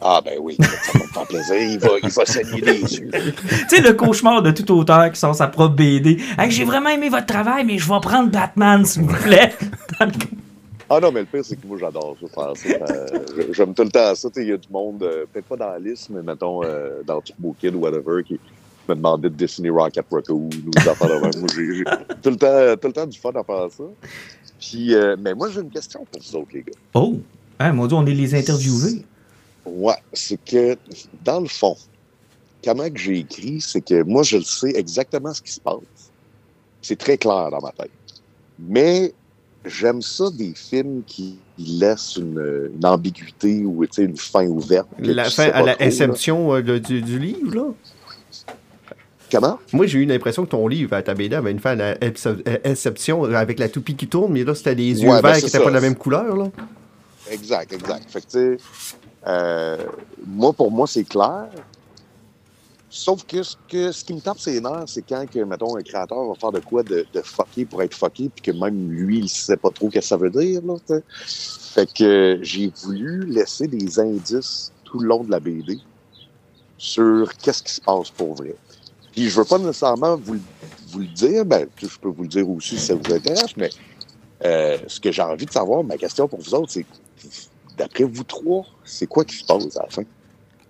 Ah ben oui, ça va me faire plaisir. Il va, il va saigner les yeux. tu sais, le cauchemar de tout auteur qui sort sa propre BD. Hey, j'ai vraiment aimé votre travail, mais je vais prendre Batman, s'il vous plaît. Ah non, mais le pire, c'est que moi, j'adore ça, faire ça. Euh, J'aime tout le temps ça. Il y a du monde, euh, peut-être pas dans la liste, mais mettons euh, dans Turbo Kid ou whatever, qui me demandait de dessiner Rocket Raccoon ou des affaires de même. Moi, j'ai j'ai tout, le temps- tout le temps du fun à faire ça. Puis, euh, mais moi, j'ai une question pour vous autres, les gars. oh, hein, mon Dieu, on est les interviewés. Ouais, c'est que, dans le fond, comment que j'ai écrit, c'est que moi, je le sais exactement ce qui se passe. C'est très clair dans ma tête. Mais j'aime ça des films qui laissent une, une ambiguïté ou une fin ouverte. La fin à la trop, inception euh, du, du livre, là. Comment? Moi, j'ai eu l'impression que ton livre, à ta BD, avait une fin à la ince- euh, inception avec la toupie qui tourne, mais là, c'était des yeux Ouais, ben, verts qui n'étaient pas de la même couleur, là. Exact, exact. Fait que, euh, moi, pour moi, c'est clair. Sauf que ce, qui me tape ses nerfs, c'est quand, que, mettons, un créateur va faire de quoi de, de fucké pour être fucké, puis que même lui, il sait pas trop ce que ça veut dire, là. Fait que j'ai voulu laisser des indices tout le long de la BD sur qu'est-ce qui se passe pour vrai. Puis je veux pas nécessairement vous, le- vous le dire, ben, je peux vous le dire aussi si ça vous intéresse, mais euh, ce que j'ai envie de savoir, ma question pour vous autres, c'est d'après vous trois, c'est quoi qui se passe à la fin?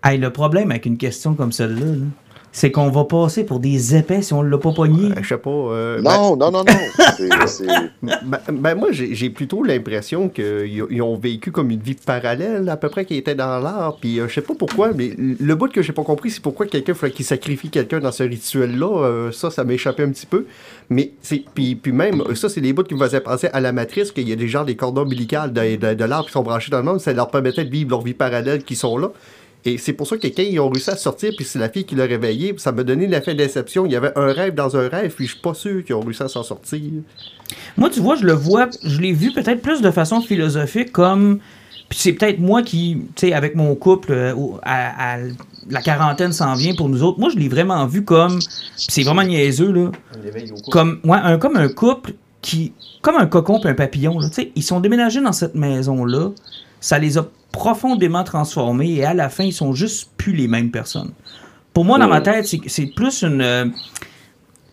Hey, le problème avec une question comme celle-là, là, c'est qu'on va passer pour des épais si on l'a pas pogné. Euh, Je sais pas. euh, Non, non, non, non. Ben, ben- [laughs] ben, moi, j'ai plutôt l'impression qu'ils ils ont vécu comme une vie parallèle, à peu près, qui était dans l'art. Puis euh, je sais pas pourquoi, mais le bout que j'ai pas compris, c'est pourquoi quelqu'un fallait qu'il sacrifie quelqu'un dans ce rituel-là. Euh, ça, ça m'a échappé un petit peu. Mais c'est. Puis, puis même, ça, c'est les bouts qui me faisaient penser à la matrice, qu'il y a des gens des cordons ombilicaux de, de, de l'arbre qui sont branchés dans le monde. Ça leur permettait de vivre leur vie parallèle qui sont là. Et c'est pour ça que quand ils ont réussi à sortir, puis c'est la fille qui l'a réveillé, ça m'a donné l'effet d'inception. Il y avait un rêve dans un rêve, puis je suis pas sûr qu'ils ont réussi à s'en sortir. Moi, tu vois, je le vois, je l'ai vu peut-être plus de façon philosophique, comme. Puis c'est peut-être moi qui, tu sais, avec mon couple, euh, à, à- la quarantaine s'en vient pour nous autres. Moi, je l'ai vraiment vu comme. puis c'est vraiment niaiseux, là. Comme, ouais, un, comme un couple qui. Comme un cocon puis un papillon, là. Tu sais, ils sont déménagés dans cette maison-là. Ça les a profondément transformés et à la fin, ils sont juste plus les mêmes personnes. Pour moi, dans ma tête, c'est- plus une. euh,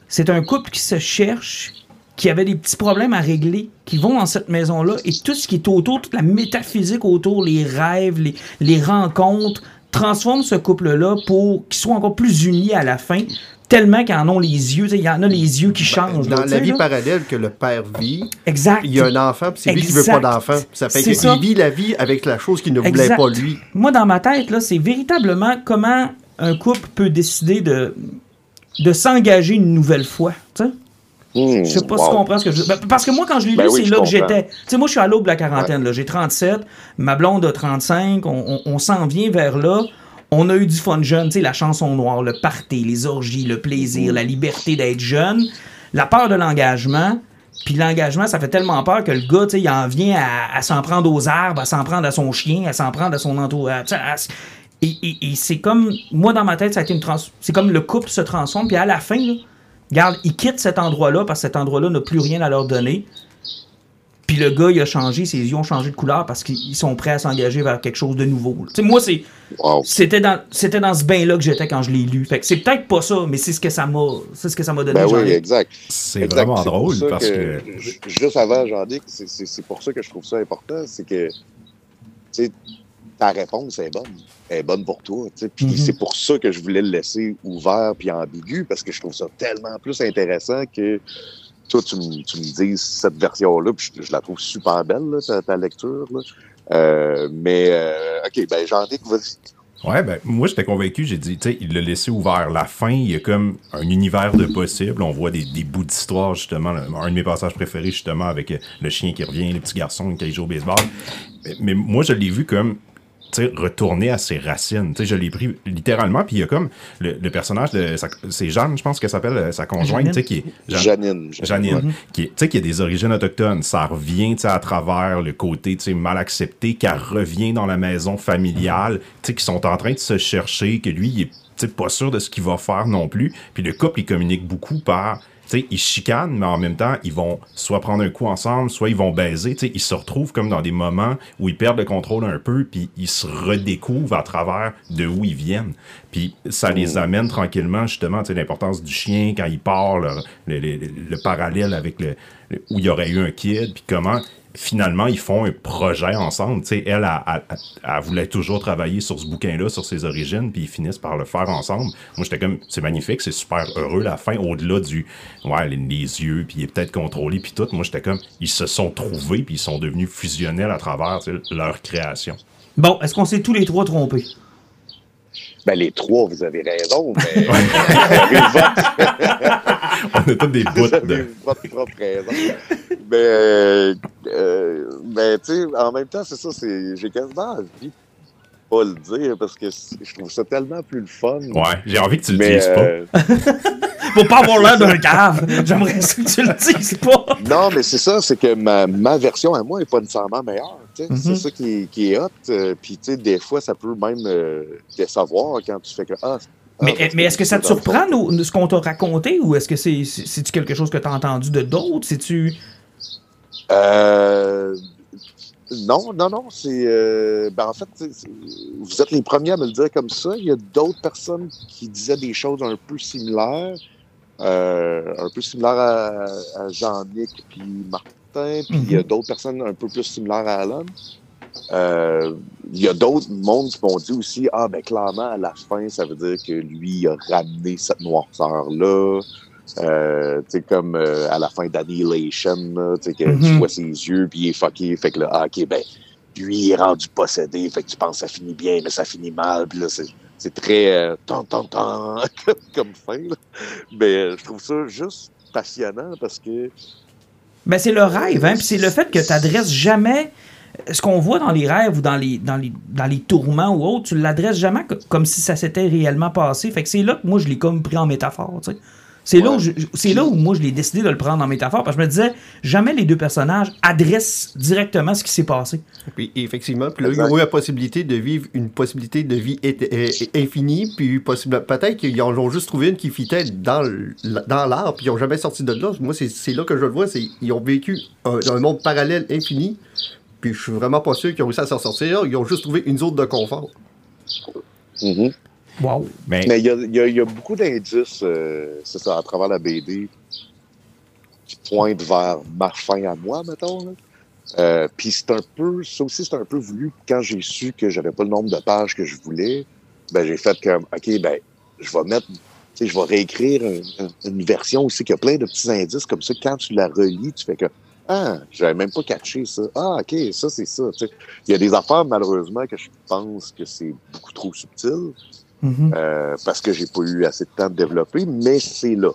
c'est un couple qui se cherche, qui avait des petits problèmes à régler, qui vont dans cette maison-là, et tout ce qui est autour, toute la métaphysique autour, les rêves, les, les rencontres, transforme ce couple-là pour qu'ils soient encore plus unis à la fin, tellement qu'ils en ont les yeux, il y en a les yeux qui changent. Dans la vie là. parallèle que le père vit, Exact. il y a un enfant, puis c'est lui qui veut pas d'enfant. Ça fait C'est qu'il vit la vie avec la chose qu'il ne voulait Exact. pas lui. Moi, dans ma tête, là, c'est véritablement comment un couple peut décider de, de s'engager une nouvelle fois. Hmm, Je sais pas wow. si tu comprends ce que je veux. Ben, Parce que moi, quand je l'ai Ben lu, oui, c'est là que j'étais. Tu sais, moi, je suis à l'aube de la quarantaine. là. J'ai 37, ma blonde a 35, on, on- on s'en vient vers là. On a eu du fun jeune, tu sais, la chanson noire, le party, les orgies, le plaisir, la liberté d'être jeune, la peur de l'engagement. Puis l'engagement, ça fait tellement peur que le gars, tu sais, il en vient à, à s'en prendre aux arbres, à s'en prendre à son chien, à s'en prendre à son entourage. à Et, et- et c'est comme, moi, dans ma tête, ça a été une trans... C'est comme le couple se transforme, puis à la fin, là, regarde, ils quittent cet endroit-là parce que cet endroit-là n'a plus rien à leur donner. Puis le gars, il a changé, ses yeux ont changé de couleur parce qu'ils sont prêts à s'engager vers quelque chose de nouveau. Tu sais, moi, c'est, Wow. c'était dans, c'était dans ce bain-là que j'étais quand je l'ai lu. Fait que c'est peut-être pas ça, mais c'est ce que ça m'a, c'est ce que ça m'a donné. Ben j'en oui, exact. C'est Exact. vraiment drôle parce que. ju- Juste avant, Jean-Dic, c'est- c'est c'est pour ça que je trouve ça important, c'est que ta réponse est bonne. Elle est bonne pour toi. Puis Mhm. c'est pour ça que je voulais le laisser ouvert puis ambigu, parce que je trouve ça tellement plus intéressant que toi, tu me, tu me dises cette version-là, puis je, je la trouve super belle, là, ta, ta lecture. Là. Euh, mais, euh, OK, ben Jean-Dic, vas-y. Ouais, ben, moi, j'étais convaincu. J'ai dit, tu sais, il l'a laissé ouvert. La fin, il y a comme un univers de possibles. On voit des, des bouts d'histoire, justement. Un de mes passages préférés, justement, avec le chien qui revient, les petits garçons qui jouent au baseball. Mais, mais moi, je l'ai vu comme, retourner à ses racines. Tu sais, je l'ai pris littéralement. Puis il y a comme le, le personnage de. sa- C'est Jeanne, je pense qu'elle s'appelle, euh, sa conjointe, Janine. tu sais, qui est. Jeanne- Janine. Janine, qui, est- tu sais, qui a des origines autochtones. Ça revient, tu sais, à travers le côté, tu sais, mal accepté, qu'elle revient dans la maison familiale, tu sais, qui sont en train de se chercher, que lui, il est, tu sais, pas sûr de ce qu'il va faire non plus. Puis le couple, il communique beaucoup par, sais, ils chicanent, mais en même temps, ils vont soit prendre un coup ensemble, soit ils vont baiser, tu sais, ils se retrouvent comme dans des moments où ils perdent le contrôle un peu, puis ils se redécouvrent à travers de où ils viennent. Puis ça les amène tranquillement, justement, tu sais, l'importance du chien quand il part, le, le- le- le parallèle avec le, le- où il y aurait eu un kid, puis comment finalement ils font un projet ensemble. Elle, elle, elle- voulait toujours travailler sur ce bouquin-là, sur ses origines, puis ils finissent par le faire ensemble. Moi, j'étais comme, c'est magnifique, c'est super heureux la fin, au-delà du, ouais, les, yeux, puis il est peut-être contrôlé, puis tout. Moi, j'étais comme, ils se sont trouvés, puis ils sont devenus fusionnels à travers leur création. Bon, est-ce qu'on s'est tous les trois trompés? Ben, les trois, vous avez raison, mais [laughs] On a tous des bouts vous avez de. votre propre raison. Mais, euh, euh, mais tu sais, en même temps, c'est ça, c'est, j'ai quasiment envie de pas le dire parce que c'est- je trouve ça tellement plus le fun. Ouais, j'ai envie que tu le Mais, dises pas. euh, Pour pas avoir l'air d'un [laughs] cave, j'aimerais ça que tu le dises pas. non, mais c'est ça, c'est que ma, ma version à moi est pas nécessairement meilleure. Tu sais. Mhm. C'est ça qui est, qui est hot. euh, Puis, tu sais, des fois, ça peut même euh, décevoir quand tu fais que. Ah, Mais, ah, mais est-ce que ça te surprend ce qu'on t'a raconté ou est-ce que c'est c'est- quelque chose que t'as entendu de d'autres? C'est-tu. Euh, Non, non, non. C'est. euh, ben, en fait, c'est- c'est- vous êtes les premiers à me le dire comme ça. Il y a d'autres personnes qui disaient des choses un peu similaires. euh, un peu similaires à, à Jean-Nic puis Martin. Puis il y a d'autres personnes un peu plus similaires à Alan. Euh, il y a d'autres mondes qui m'ont dit aussi Ah, ben clairement, à la fin, ça veut dire que lui il a ramené cette noirceur-là. Euh, tu sais, comme euh, à la fin d'Annihilation, tu sais, que tu Mhm. vois ses yeux, puis il est fucké. Fait que là, ah, OK, ben, lui, il est rendu possédé. Fait que tu penses que ça finit bien, mais ça finit mal. Puis là, c'est, très euh, tan, tan, tan, [laughs] comme fin. là. Mais euh, je trouve ça juste passionnant parce que Ben, c'est le rêve, hein. Puis c'est le fait que tu n'adresses jamais ce qu'on voit dans les rêves ou dans les, tourments ou autres, tu l'adresses jamais co- comme si ça s'était réellement passé. Fait que c'est là que moi, je l'ai comme pris en métaphore, tu sais. C'est là, où Ouais. je- c'est là où moi, je l'ai décidé de le prendre en métaphore parce que je me disais, jamais les deux personnages adressent directement ce qui s'est passé. Puis effectivement, puis là, ils ont eu la possibilité de vivre une possibilité de vie infinie, puis possible, peut-être qu'ils en ont juste trouvé une qui fitait dans l'art, puis ils n'ont jamais sorti de là. Moi, c'est c'est là que je le vois, c'est ils ont vécu un, un monde parallèle infini, puis je suis vraiment pas sûr qu'ils ont réussi à s'en sortir. Ils ont juste trouvé une zone de confort. Mhm. Wow. Mais, Mais il y a, il y a- il y a beaucoup d'indices, euh, c'est ça, à travers la BD, qui pointent vers ma fin à moi, mettons. Euh, Puis c'est un peu, ça aussi, c'est un peu voulu. Quand j'ai su que j'avais pas le nombre de pages que je voulais, ben j'ai fait comme, OK, ben, je vais mettre, tu sais, je vais réécrire un- un- une version aussi qui a plein de petits indices comme ça. Quand tu la relis, tu fais que, ah, j'avais même pas catché ça. Ah, OK, ça, c'est ça. tu sais. Il y a des affaires, malheureusement, que je pense que c'est beaucoup trop subtil. Mhm. Euh, parce que j'ai pas eu assez de temps de développer, mais c'est là.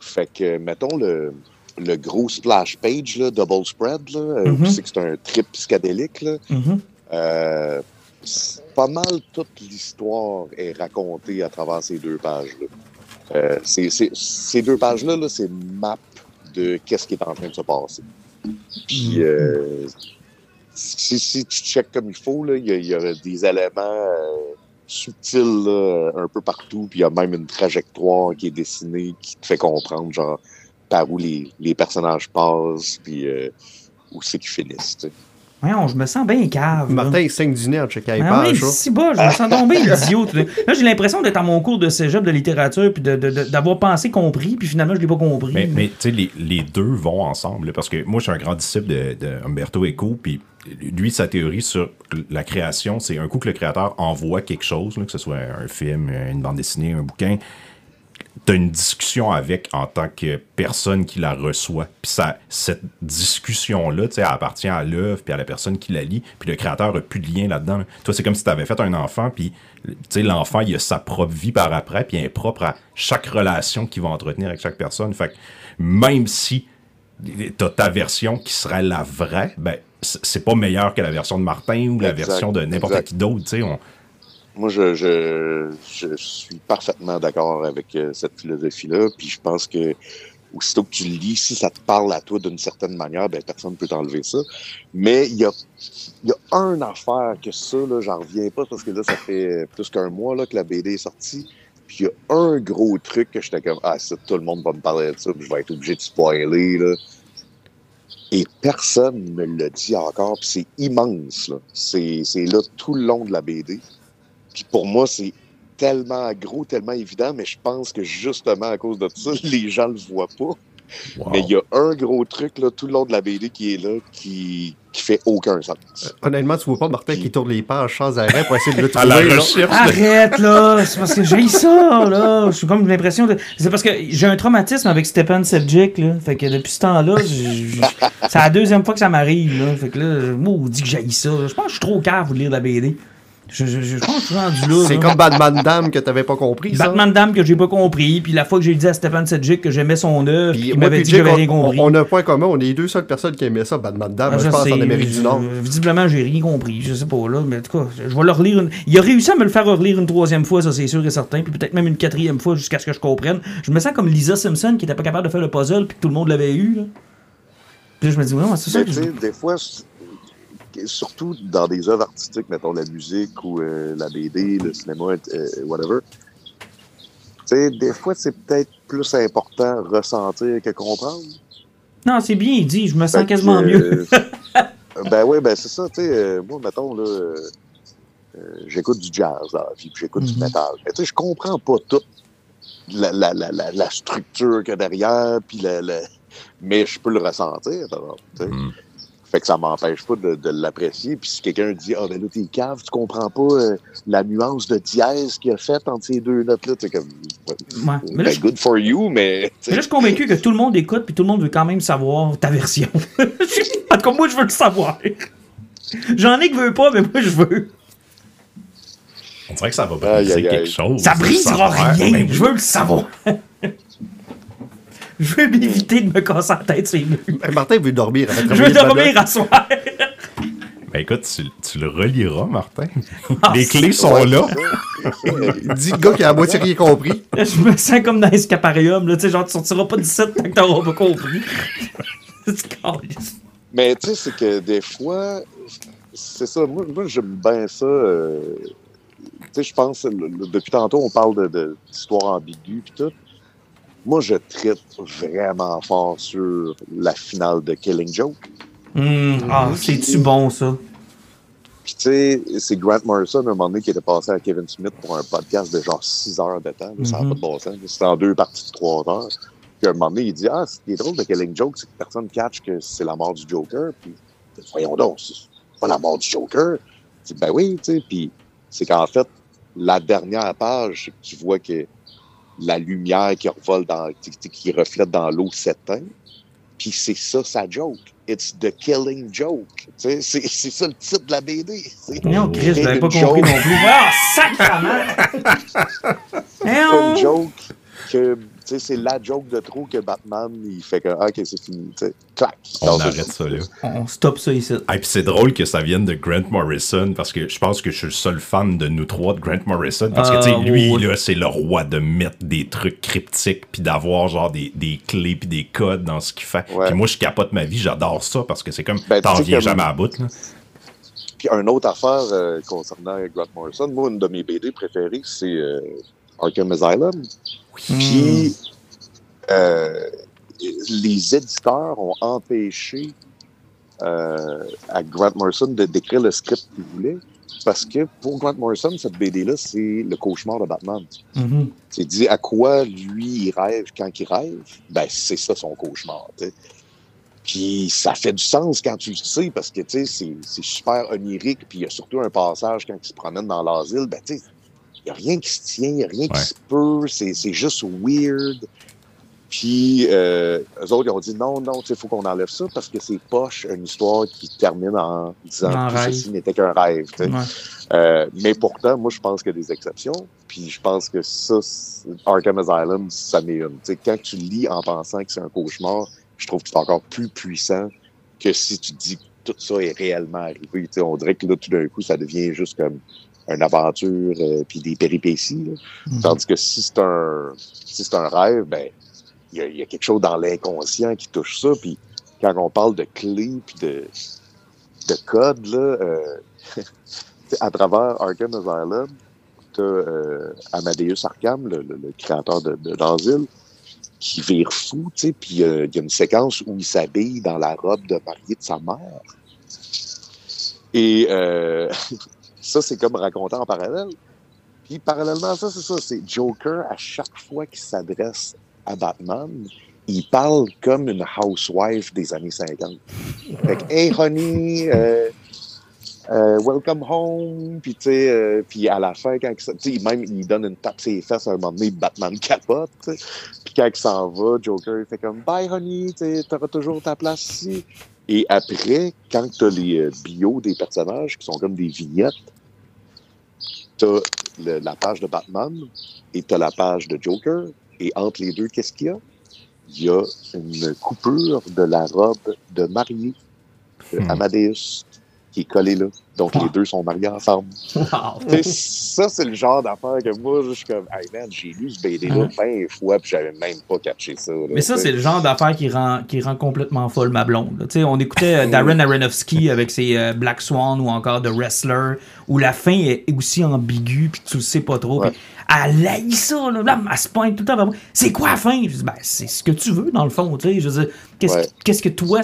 Fait que, mettons, le, le gros splash page, là, double spread, là, euh, Mhm. tu sais que c'est un trip psychédélique, là, Mhm. euh, c'est pas mal toute l'histoire est racontée à travers ces deux pages-là. Euh, c'est- c'est- ces deux pages-là, là, c'est map de qu'est-ce qui est en train de se passer. Puis, si, si tu checkes comme il faut, il y, y a des éléments euh, subtils là, un peu partout, puis il y a même une trajectoire qui est dessinée qui te fait comprendre genre par où les, les personnages passent, puis euh, où c'est qu'ils finissent. Voyons, je me sens bien cave. là. Martin, il saigne du nez en checkant les Ah pages. si bas, je me sens tombé [laughs] idiot. Là, j'ai l'impression d'être à mon cours de cégep de littérature puis de- de- de- d'avoir pensé compris, puis finalement, je l'ai pas compris. mais, mais, tu sais, les, les deux vont ensemble. là, parce que moi, je suis un grand disciple de, de Umberto Eco. Puis lui, sa théorie sur la création, c'est un coup que le créateur envoie quelque chose, là, que ce soit un film, une bande dessinée, un bouquin, tu as une discussion avec en tant que personne qui la reçoit. Puis ça, cette discussion-là, tu sais, elle appartient à l'œuvre puis à la personne qui la lit. Puis le créateur a plus de lien là-dedans. là. Toi, c'est comme si tu avais fait un enfant, puis tu sais, l'enfant, il a sa propre vie par après, puis il est propre à chaque relation qu'il va entretenir avec chaque personne. Fait que même si t'as ta version qui serait la vraie, ben c'est pas meilleur que la version de Martin ou la Exact, version de n'importe qui d'autre, tu sais. on- Moi, je, je, suis parfaitement d'accord avec euh, cette philosophie-là. Puis je pense que aussitôt que tu le lis, si ça te parle à toi d'une certaine manière, ben personne ne peut t'enlever ça. Mais il y a, y a une affaire que ça, là, j'en reviens pas parce que là, ça fait plus qu'un mois là, que la BD est sortie. Puis il y a un gros truc que j'étais comme Ah, ça, tout le monde va me parler de ça, puis je vais être obligé de spoiler. Là. Et personne ne me l'a dit encore, puis c'est immense. là. C'est c'est là tout le long de la BD. Puis pour moi, c'est tellement gros, tellement évident, mais je pense que justement à cause de ça, [laughs] les gens le voient pas. Wow. Mais il y a un gros truc là, tout le long de la BD qui est là, qui, qui fait aucun sens. Honnêtement, tu vois pas Martin qui tourne les pages sans arrêt pour essayer de le [laughs] à trouver. là. Arrête, là! C'est parce que j'ai ça, là! J'ai comme l'impression de. C'est parce que j'ai un traumatisme avec Stepan Sevcik, là. Fait que depuis ce temps-là, c'est la deuxième fois que ça m'arrive, là. Fait que là, moi, on dit que j'ai ça. Je pense que je suis trop cave pour lire la BD. Je, je, je pense que je suis rendu là. C'est comme Batman Dame que t'avais pas compris, ça. Batman Dame que j'ai pas compris, puis la fois que j'ai dit à Stepan Sedgwick que j'aimais son œuvre, il m'avait dit que j'avais rien compris. on a un point commun, on est les deux seules personnes qui aimaient ça, Batman Dame, Ah, je pense, sais, en Amérique je- du Nord. Visiblement, j'ai rien compris. Je sais pas, là. Mais en tout cas, je vais le relire. Une... Il a réussi à me le faire relire une troisième fois, ça, c'est sûr et certain. Puis peut-être même une quatrième fois jusqu'à ce que je comprenne. Je me sens comme Lisa Simpson qui était pas capable de faire le puzzle, puis que tout le monde l'avait eu, là. Puis là, je me dis, ouais, c'est ça. Je- des fois, surtout dans des œuvres artistiques, mettons la musique ou euh, la BD, le cinéma, euh, whatever, tu sais, des fois, c'est peut-être plus important ressentir que comprendre. Non, c'est bien dit. Je me sens Fait que, quasiment mieux. euh, Ben oui, ben c'est ça, tu sais, euh, moi, mettons, là, euh, j'écoute du jazz, là, puis j'écoute du métal. Mais tu sais, je comprends pas tout la, la, la, la, la structure qu'il y a derrière, puis la, la- mais je peux le ressentir, sais. Fait que ça m'empêche pas de, de l'apprécier. Puis si quelqu'un dit « Ah, ben là, t'es cave, tu comprends pas euh, la nuance de dièse qu'il a faite entre ces deux notes-là. » C'est comme ouais, Ouais. Mais là, ben, je- good for you, mais... là, je suis convaincu que tout le monde écoute, puis tout le monde veut quand même savoir ta version. [laughs] en tout cas, moi, je veux le savoir. J'en ai qui veulent pas, mais moi, je veux. On dirait que ça va briser aïe, aïe. quelque chose. Ça brisera rien. Ben. Je veux le savoir. [laughs] je veux m'éviter de me casser la tête sur les murs. Ben, Martin veut dormir. après Je veux dormir à soir. Ben écoute, tu, tu le reliras, Martin. [laughs] Ah, Les clés sont ouais, là. Il dit le gars qui a à moitié rien compris. Je me sens comme dans Escaparium, là, tu sais, genre, tu sortiras pas d'ici tant que t'auras pas compris. [laughs] Mais tu sais, c'est que des fois, c'est ça. Moi, moi j'aime bien ça. euh, tu sais, je pense, le- le- depuis tantôt, on parle de- de- d'histoire ambiguë puis tout. Moi, je traite vraiment fort sur la finale de Killing Joke. Hum, ah, c'est-tu bon, ça? Puis tu sais, c'est Grant Morrison, un moment donné, qui était passé à Kevin Smith pour un podcast de genre 6 heures de temps. là, Ça n'a Mhm. pas de bon sens. C'était en deux parties de 3 heures. Puis à un moment donné, il dit Ah, ce qui est drôle de Killing Joke, c'est que personne ne catch que c'est la mort du Joker. Puis voyons donc, c'est pas la mort du Joker. Je dis, ben oui, tu sais. Puis c'est qu'en fait, la dernière page, tu vois que la lumière qui revole dans, qui, qui- reflète dans l'eau s'éteint. Puis c'est ça sa joke. It's the killing joke. Tu sais, C'est c'est ça le titre de la BD. C'est Non, Chris, je l'avais pas une compris joke. non plus. Ah, sacrement! [laughs] C'est une joke que, sais, c'est la joke de trop que Batman, il fait que, ah, ok, c'est fini, tu sais, clac. On arrête ça là. On stoppe ça ici. Ah, puis c'est drôle que ça vienne de Grant Morrison parce que je pense que je suis le seul fan de nous trois de Grant Morrison parce que tu sais lui oui. là c'est le roi de mettre des trucs cryptiques puis d'avoir genre des, des clés puis des codes dans ce qu'il fait. Ouais. Puis moi je capote ma vie, j'adore ça parce que c'est comme Ben, tu t'en viens jamais à bout là. Puis une autre affaire euh, concernant Grant Morrison, moi, une de mes BD préférées, c'est euh, Arkham Asylum. Puis, euh, les éditeurs ont empêché euh, à Grant Morrison de décrire le script qu'il voulait. Parce que pour Grant Morrison, cette BD-là, c'est le cauchemar de Batman. Mhm. C'est dit à quoi lui il rêve quand il rêve, ben c'est ça son cauchemar. Puis ça fait du sens quand tu le sais parce que tu sais c'est c'est super onirique puis il y a surtout un passage quand il se promène dans l'asile, ben tu sais il y a rien qui se tient, il y a rien Ouais. qui se peut, c'est c'est juste weird. Puis euh, eux autres ils ont dit non non, tu sais faut qu'on enlève ça parce que c'est poche une histoire qui termine en disant rêve. ceci n'était qu'un rêve. Ouais. Euh, mais pourtant, moi, je pense qu'il y a des exceptions. Puis je pense que ça, Arkham Asylum, ça m'est une. Tu sais, quand tu lis en pensant que c'est un cauchemar, je trouve que c'est encore plus puissant que si tu dis que tout ça est réellement arrivé. Tu sais, on dirait que là, tout d'un coup, ça devient juste comme une aventure euh, puis des péripéties. là. Mhm. Tandis que si c'est un si c'est un rêve, ben il y, y a quelque chose dans l'inconscient qui touche ça. Puis quand on parle de clés puis de, de codes, là, euh, [laughs] à travers Arkham Asylum, tu euh, Amadeus Arkham, le, le- le créateur de, de qui vire fou, tu sais, puis euh, il y a une séquence où il s'habille dans la robe de mariée de sa mère. Et euh, [laughs] ça, c'est comme raconté en parallèle. Puis parallèlement à ça, c'est ça, c'est Joker, à chaque fois qu'il s'adresse à Batman, il parle comme une housewife des années 50. Fait que, hey honey, euh, euh, welcome home, puis tu sais, euh, puis à la fin, quand il même il donne une tape sur les fesses à un moment donné, Batman capote, puis quand il s'en va, Joker il fait comme bye honey, t'auras toujours ta place ici. Et après, quand t'as les euh, bios des personnages qui sont comme des vignettes, t'as le- la page de Batman et t'as la page de Joker, et entre les deux, qu'est-ce qu'il y a? Il y a une coupure de la robe de mariée de Hmm. Amadeus qui est collée là. Donc, Ah. les deux sont mariés ensemble. [laughs] Wow. Sais, ça, c'est le genre d'affaire que moi, je suis comme, hey man, j'ai lu ce BD-là 20 fois, puis j'avais même pas catché ça. là, Mais ça, c'est le genre d'affaire qui rend, qui rend complètement folle ma blonde. là. Tu sais, on écoutait euh, Darren Aronofsky [laughs] avec ses euh, Black Swan ou encore The Wrestler, où la fin est aussi ambiguë, puis tu le sais pas trop. Ouais. elle haït ça, là, Là, elle se pointe tout le temps vers moi. C'est quoi la fin? Je dis, ben, c'est ce que tu veux, dans le fond. Tu sais, je veux dire, qu'est-ce Ouais. que- toi,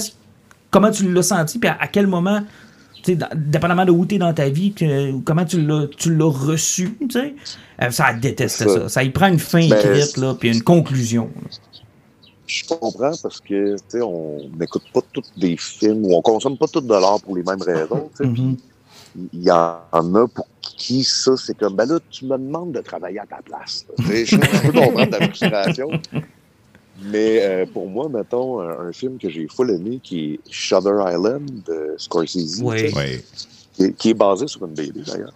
comment tu l'as senti, puis à, à quel moment, dans- dépendamment de où tu es dans ta vie, que- comment tu l'as, reçu. Euh, ça déteste ça. Ça. ça. y prend une fin Ben, écrite, là, puis une conclusion. là. Je comprends parce que, on n'écoute pas tous des films ou on consomme pas tout de l'art pour les mêmes raisons. Mhm. Il y en a pour qui ça, c'est comme, ben là, tu me demandes de travailler à ta place. Je, peux comprendre ta frustration. Mais euh, pour moi, mettons, un, un film que j'ai full aimé qui est Shutter Island de Scorsese, Oui. tu sais, Ouais. qui, est- qui est basé sur une BD d'ailleurs.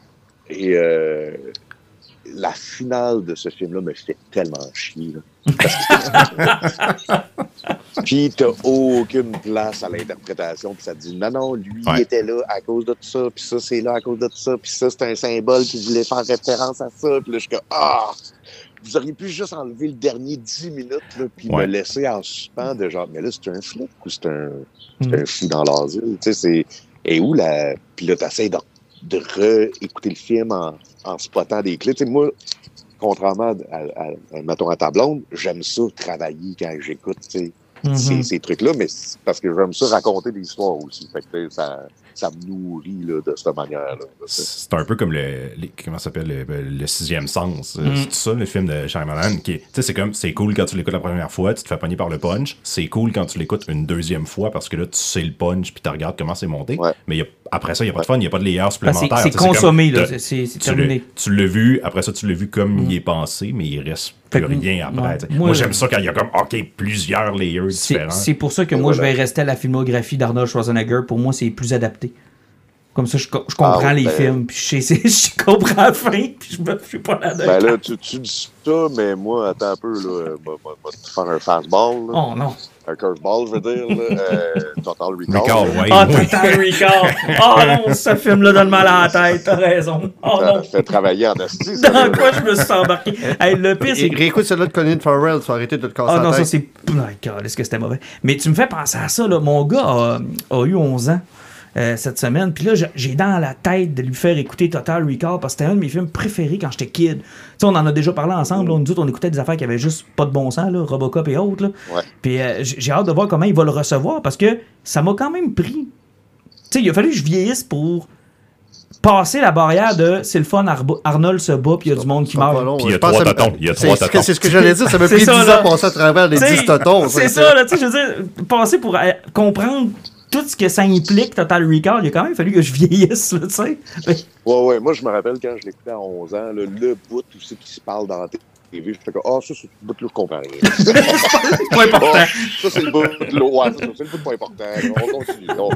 Et euh, la finale de ce film-là me fait tellement chier. là. [laughs] Puis t'as aucune place à l'interprétation. Puis ça te dit non, non, lui il Ouais. était là à cause de tout ça. Puis ça, c'est là à cause de tout ça. Puis ça, c'est un symbole qui voulait faire référence à ça. Puis là, je suis comme ah! Vous auriez pu juste enlever le dernier 10 minutes, là, puis Ouais. me laisser en suspens de genre, mais là, c'est un flic ou c'est un, Mhm. un fou dans l'asile? Tu sais, c'est. Et où la. Puis là, t'essayes de, de réécouter le film en, en spottant des clés. Tu sais, moi, contrairement à, à, à, mettons, à ta blonde, j'aime ça travailler quand j'écoute, tu sais, Mhm. ces, ces trucs-là, mais c'est parce que j'aime ça raconter des histoires aussi. Fait que, tu sais, ça, ça me nourrit, là, de cette manière-là. C'est un peu comme le, les- comment ça s'appelle le, le sixième sens. Euh, Mm. C'est tout ça le film de Shyamalan qui est- tu sais c'est comme c'est cool quand tu l'écoutes la première fois, tu te fais pogner par le punch. C'est cool quand tu l'écoutes une deuxième fois parce que là tu sais le punch puis tu regardes comment c'est monté. Ouais. Mais il y a- après ça il y a pas de fun, il y a pas de layer c'est, supplémentaire. c'est sais, comme- consommé, C'est, c'est- c'est tu l'as- terminé. Tu l'as vu, après ça, tu l'as vu comme il est pensé, mais il reste plus que, rien après. ouais. Moi, Moi, j'aime ça quand il y a comme, OK, plusieurs layers C'est, différents. c'est pour ça que Et moi, je vais rester à la filmographie d'Arnold Schwarzenegger. Pour moi, c'est plus adapté. Comme ça, je, co- je comprends Ah, les ben- films, puis [laughs] je, sais, je comprends la fin, puis je me je suis pas là Ben là, tu, tu dis ça, mais moi, attends un peu, là, moi, moi, te faire un fastball, là, Oh non. un curveball, je veux dire, là, euh, Total Recall. Recall, ouais. Ah. Total Recall. Oh [laughs] non, ce film-là donne mal à la tête, t'as raison. Oh Ça non. fait travailler en esti. Dans quoi je me suis embarqué? Hey, le pire, c'est réécoute celui-là de Colin Farrell, tu vas arrêter de te casser Ah la non, ça c'est. Oh, God, est-ce que c'était mauvais? Mais tu me fais penser à ça, là. Mon gars a, a eu 11 ans euh, cette semaine. Puis là, j'ai- dans la tête de lui faire écouter Total Recall parce que c'était un de mes films préférés quand j'étais kid. Tu sais, on en a déjà parlé ensemble. là. Nous autres, on écoutait des affaires qui avaient juste pas de bon sens, là, Robocop et autres. là. Ouais. Puis euh, j'ai hâte de voir comment il va le recevoir parce que ça m'a quand même pris. Tu sais, il a fallu que je vieillisse pour passer la barrière de c'est le fun, Arnold se bat, puis il y a du monde qui meurt. Puis il y a trois totons. Il y a c'est- trois c'est- totons. C'est ce que j'allais dire. Ça m'a [laughs] pris 10 ça, ans passer à travers les T'sais, 10 totons. C'est ça, là, tu sais, je veux dire, passer pour euh, comprendre tout ce que ça implique, Total Recall, il a quand même fallu que je vieillisse, tu sais. Ben, Ouais, ouais, moi, je me rappelle quand je l'écoutais à 11 ans, là, le bout où c'est qui se parle dans la TV, j'étais comme, ah, ça, c'est le bout là, je comprends rien. [laughs] c'est pas important. Ça, c'est le bout de l'eau. Ouais, c'est le bout pas important. On continue. On,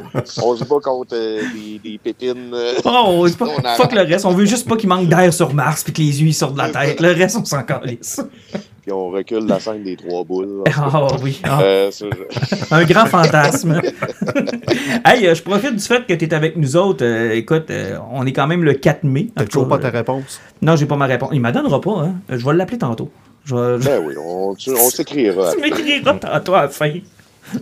on se bat contre euh, des, des pépines. euh, Oh, pas, On arrête. fuck le reste, on veut juste pas qu'il manque d'air sur Mars puis que les yeux ils sortent de la tête. Le reste, on s'en calisse. Puis on recule la scène des trois boules. Ah oui, ah, Euh, [laughs] un grand fantasme. [laughs] hey, euh, je profite du fait que tu es avec nous autres. Euh, écoute, euh, on est quand même le 4 mai. T'as toujours pas ta réponse? Non, j'ai pas ma réponse. Il m'en donnera pas, hein. Je vais l'appeler tantôt. Je vais... Ben oui, on, on [laughs] s'écrira. Tu m'écriras tantôt à la fin.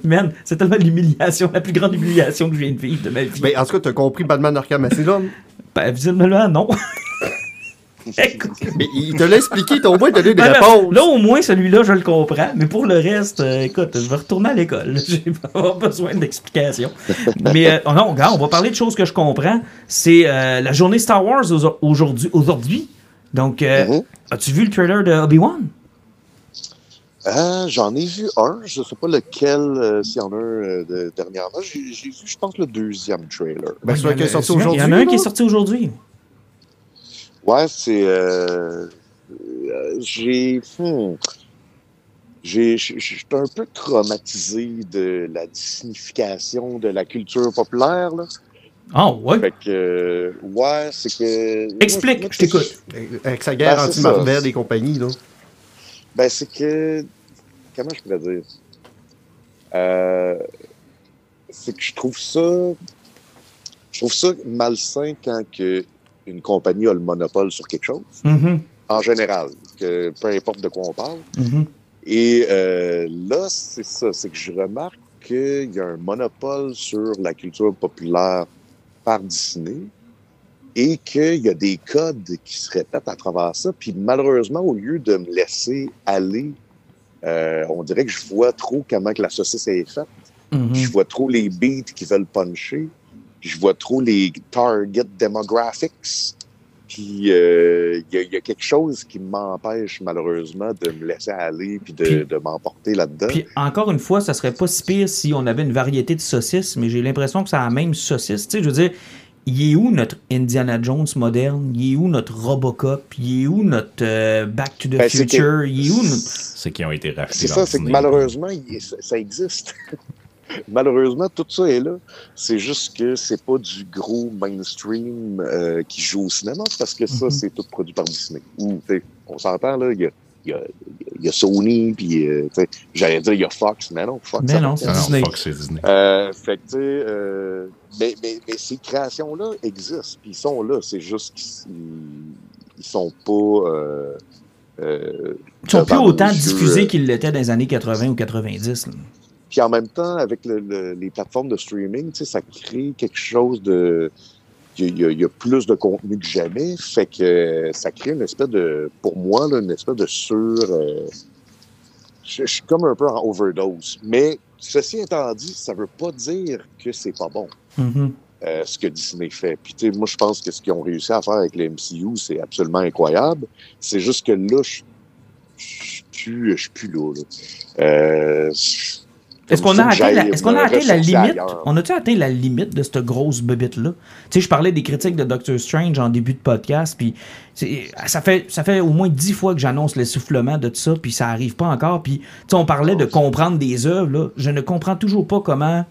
Man, c'est tellement l'humiliation, la plus grande humiliation que je viens de vivre de ma vie. Mais en tout cas, t'as compris Batman Arkham Asylum? Ben, visiblement, non. Écoute. Mais il te l'a expliqué, il t'a au moins donné des Ben réponses. là, au moins, celui-là, je le comprends. Mais pour le reste, euh, écoute, je vais retourner à l'école. [laughs] J'ai pas besoin d'explications. mais euh, oh non, regarde, on va parler de choses que je comprends. C'est euh, la journée Star Wars au- aujourd'hui. aujourd'hui. Donc, euh, Mhm. as-tu vu le trailer de Obi-Wan? Euh, J'en ai vu un, je sais pas lequel, euh, s'il y en a un euh, de, dernièrement. J'ai vu, je pense, le deuxième trailer. Ben, celui qui est sorti Il y en a- aujourd'hui. Il y en a un qui est sorti aujourd'hui. Ouais, c'est. Euh, euh, j'ai. hmm, j'ai- suis un peu traumatisé de la signification de la culture populaire. Là. Ah, ouais. Fait que. euh, ouais, c'est que. Explique, moi, je t'écoute. Avec sa guerre Ben, ça. anti-Marvel et compagnie, là. Ben, c'est que. Comment je pourrais dire? Euh, c'est que je trouve ça. Je trouve ça malsain quand que une compagnie a le monopole sur quelque chose, Mhm, en général, que peu importe de quoi on parle. mhm. Et euh, là, c'est ça, c'est que je remarque qu'il y a un monopole sur la culture populaire par Disney et qu'il y a des codes qui se répètent à travers ça. Puis malheureusement, au lieu de me laisser aller, euh, on dirait que je vois trop comment que la saucisse est faite. Mhm. Je vois trop les beats qui veulent puncher. Je vois trop les target demographics. Puis euh, il y, a- il y a quelque chose qui m'empêche malheureusement de me laisser aller puis de, Puis- de m'emporter là-dedans. Puis encore une fois, ça serait pas si pire si on avait une variété de saucisses, mais j'ai l'impression que c'est la même saucisse. Tu sais, je veux dire, il est où notre Indiana Jones moderne? Il est où notre Robocop? Il est où notre euh, Back to the Ben, c'est que- Future? Il est où notre... C'est qui ont été rachetés. C'est ça, c'est que malheureusement, il- ça existe. [laughs] [laughs] malheureusement, tout ça est là. C'est juste que c'est pas du gros mainstream euh, qui joue au cinéma, parce que ça, Mhm. c'est tout produit par Disney. Ou, on s'entend, là, il y a, il y a- il y a Sony, puis, euh, j'allais dire, il y a Fox, mais non, Fox. Mais non, Disney. Fox, c'est Disney. euh, fait que, tu sais, euh, mais, mais, mais ces créations-là existent, puis ils sont là. C'est juste qu'ils ils sont pas. Euh, euh, Ils sont plus autant diffusés qu'ils l'étaient dans les années 80 ou 90. là. Puis en même temps, avec le- le- les plateformes de streaming, tu sais, ça crée quelque chose de. Il y, a, il y a plus de contenu que jamais. Fait que ça crée une espèce de. Pour moi, là, une espèce de sur. euh, je, je suis comme un peu en overdose. Mais ceci étant dit, ça veut pas dire que c'est pas bon. Mhm. euh, ce que Disney fait. Puis, tu sais, moi, je pense que ce qu'ils ont réussi à faire avec le MCU, c'est absolument incroyable. C'est juste que là, je je suis plus, je suis plus là. là. Euh, Est-ce qu'on a atteint la, j'aille est-ce qu'on a me atteint la ressourcer limite? On a-tu atteint la limite de cette grosse bebite-là? Tu sais, je parlais des critiques de Doctor Strange en début de podcast, puis ça fait, ça fait au moins dix fois que j'annonce l'essoufflement de tout ça, puis ça arrive pas encore. Puis, tu sais, on parlait de comprendre des œuvres, là. Je ne comprends toujours pas comment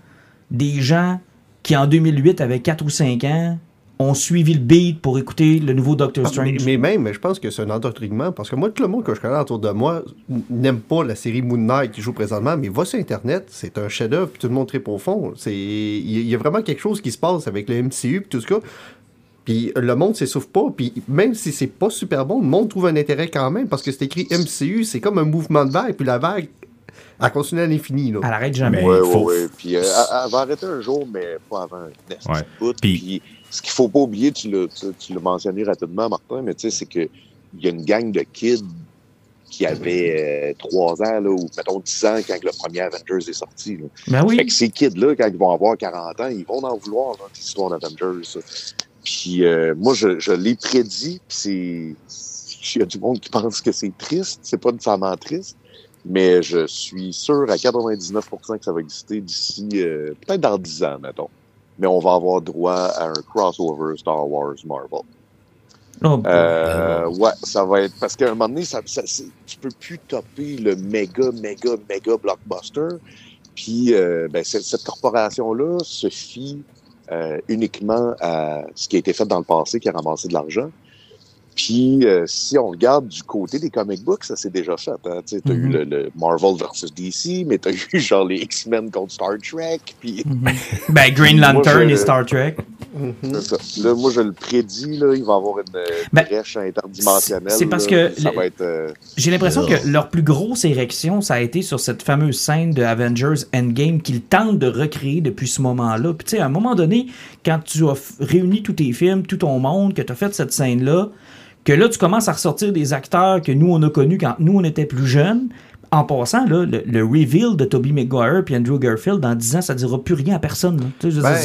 des gens qui, en 2008, avaient 4 ou 5 ans, ont suivi le beat pour écouter le nouveau Doctor Ah, Strange. Mais, mais même, je pense que c'est un endoctrinement parce que moi, tout le monde que je connais autour de moi n'aime pas la série Moon Knight qui joue présentement, mais va sur Internet, c'est un chef-d'œuvre, puis tout le monde tripe au fond. C'est- Il y, a- vraiment quelque chose qui se passe avec le MCU, puis tout ça. Puis le monde s'essouffle pas, puis même si c'est pas super bon, le monde trouve un intérêt quand même parce que c'est écrit MCU, c'est comme un mouvement de vague, puis la vague, elle continue à l'infini. là. Elle arrête jamais. Faut- ouais, ouais. Puis, euh, elle- va arrêter un jour, mais pas avant un Ouais. Puis, ce qu'il faut pas oublier, tu l'as, tu, tu l'as mentionné rapidement, Martin, mais tu sais, c'est que il y a une gang de kids qui avaient euh, 3 ans, là, ou mettons 10 ans quand le premier Avengers est sorti. Là. Ben Fait oui. que ces kids-là, quand ils vont avoir 40 ans, ils vont en vouloir, là, l'histoire d'Avengers. Puis euh, moi, je, je l'ai prédit, puis c'est... Il y a du monde qui pense que c'est triste, c'est pas nécessairement triste, mais je suis sûr à 99% que ça va exister d'ici, euh, peut-être dans 10 ans, mettons. Mais on va avoir droit à un crossover Star Wars Marvel. Oh, Euh, ouais, ça va être. Parce qu'à un moment donné, ça, ça, tu peux plus topper le méga, méga, méga blockbuster. Puis, euh, ben, cette, cette corporation-là se fie euh, uniquement à ce qui a été fait dans le passé, qui a ramassé de l'argent. Puis, euh, si on regarde du côté des comic books, ça s'est déjà fait. Hein? Tu as eu Mhm. le, le Marvel versus DC, mais tu as [laughs] eu genre les X-Men contre Star Trek. Puis, Mhm. [laughs] Ben, Green Moi, Lantern je- et Star Trek. ça. Là, moi, je le prédis, là, il va y avoir une euh, Ben, brèche interdimensionnelle. c'est parce là, que puis Ça le- va être. euh, J'ai l'impression que leur plus grosse érection, ça a été sur cette fameuse scène de Avengers Endgame qu'ils tentent de recréer depuis ce moment-là. Puis tu sais, à un moment donné, quand tu as réuni tous tes films, tout ton monde, que tu as fait cette scène-là, que là, tu commences à ressortir des acteurs que nous, on a connus quand nous, on était plus jeunes. En passant, là, le, le reveal de Tobey Maguire puis Andrew Garfield, dans 10 ans, ça dira plus rien à personne. Tu sais, Ben,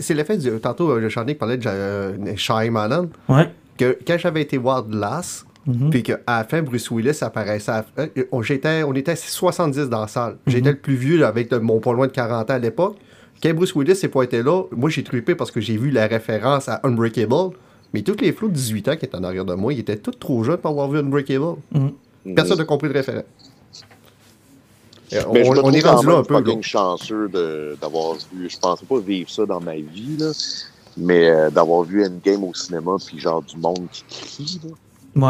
c'est- l'effet du. Tantôt, euh, le Charnier parlait de euh, Shyamalan. Ouais. que quand j'avais été voir Glass, Mhm. puis qu'à la fin, Bruce Willis apparaissait. à- euh, on, était 70 dans la salle. Mhm. J'étais le plus vieux avec mon pas loin de 40 ans à l'époque. Quand Bruce Willis s'est pointé là, moi j'ai trippé parce que j'ai vu la référence à Unbreakable. Mais tous les flots de 18 ans qui étaient en arrière de moi, ils étaient tous trop jeunes pour avoir vu Unbreakable. Personne n'a compris le référent. On, Mais je me on est rendu là un peu. fucking chanceux de- d'avoir vu. Je pensais pas vivre ça dans ma vie, là. Mais euh, d'avoir vu Endgame au cinéma, puis genre du monde qui crie, là,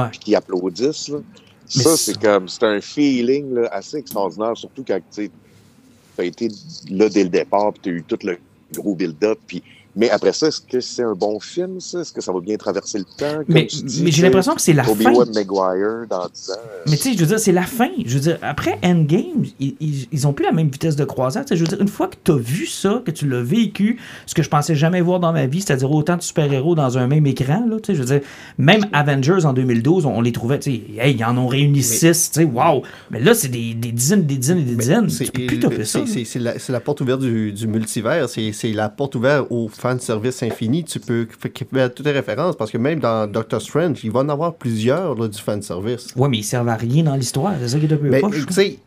Ouais. puis qui applaudissent, là. Ça, c'est- c'est comme. C'est un feeling là, assez extraordinaire, surtout quand tu as été là dès le départ, puis tu as eu tout le gros build-up, puis Mais après ça, est-ce que c'est un bon film, ça? Est-ce que ça va bien traverser le temps? Comme Mais, j'ai l'impression que c'est la Toby fin. Maguire dans 10 ans. euh, Mais tu sais, je veux dire, c'est la fin. Je veux dire, après Endgame, ils, ils, ils ont plus la même vitesse de croisière. Tu sais, je veux dire, une fois que tu as vu ça, que tu l'as vécu, ce que je pensais jamais voir dans ma vie, c'est-à-dire autant de super-héros dans un même écran, là, tu sais, je veux dire, même Avengers en 2012, on, on les trouvait, tu sais, hey, ils en ont réuni six, tu sais, waouh. Mais là, c'est des, des dizaines, des dizaines et des dizaines. Tu peux plus topper ça. c'est- c'est- c'est la, c'est la porte ouverte du, du multivers. C'est c'est la porte ouverte au fan service infini. Tu peux faire toutes les références parce que même dans Doctor Strange, il va en avoir plusieurs là, du fan service. Ouais, mais ils servent à rien dans l'histoire. C'est ça qui est un peu Mais poche. tu sais,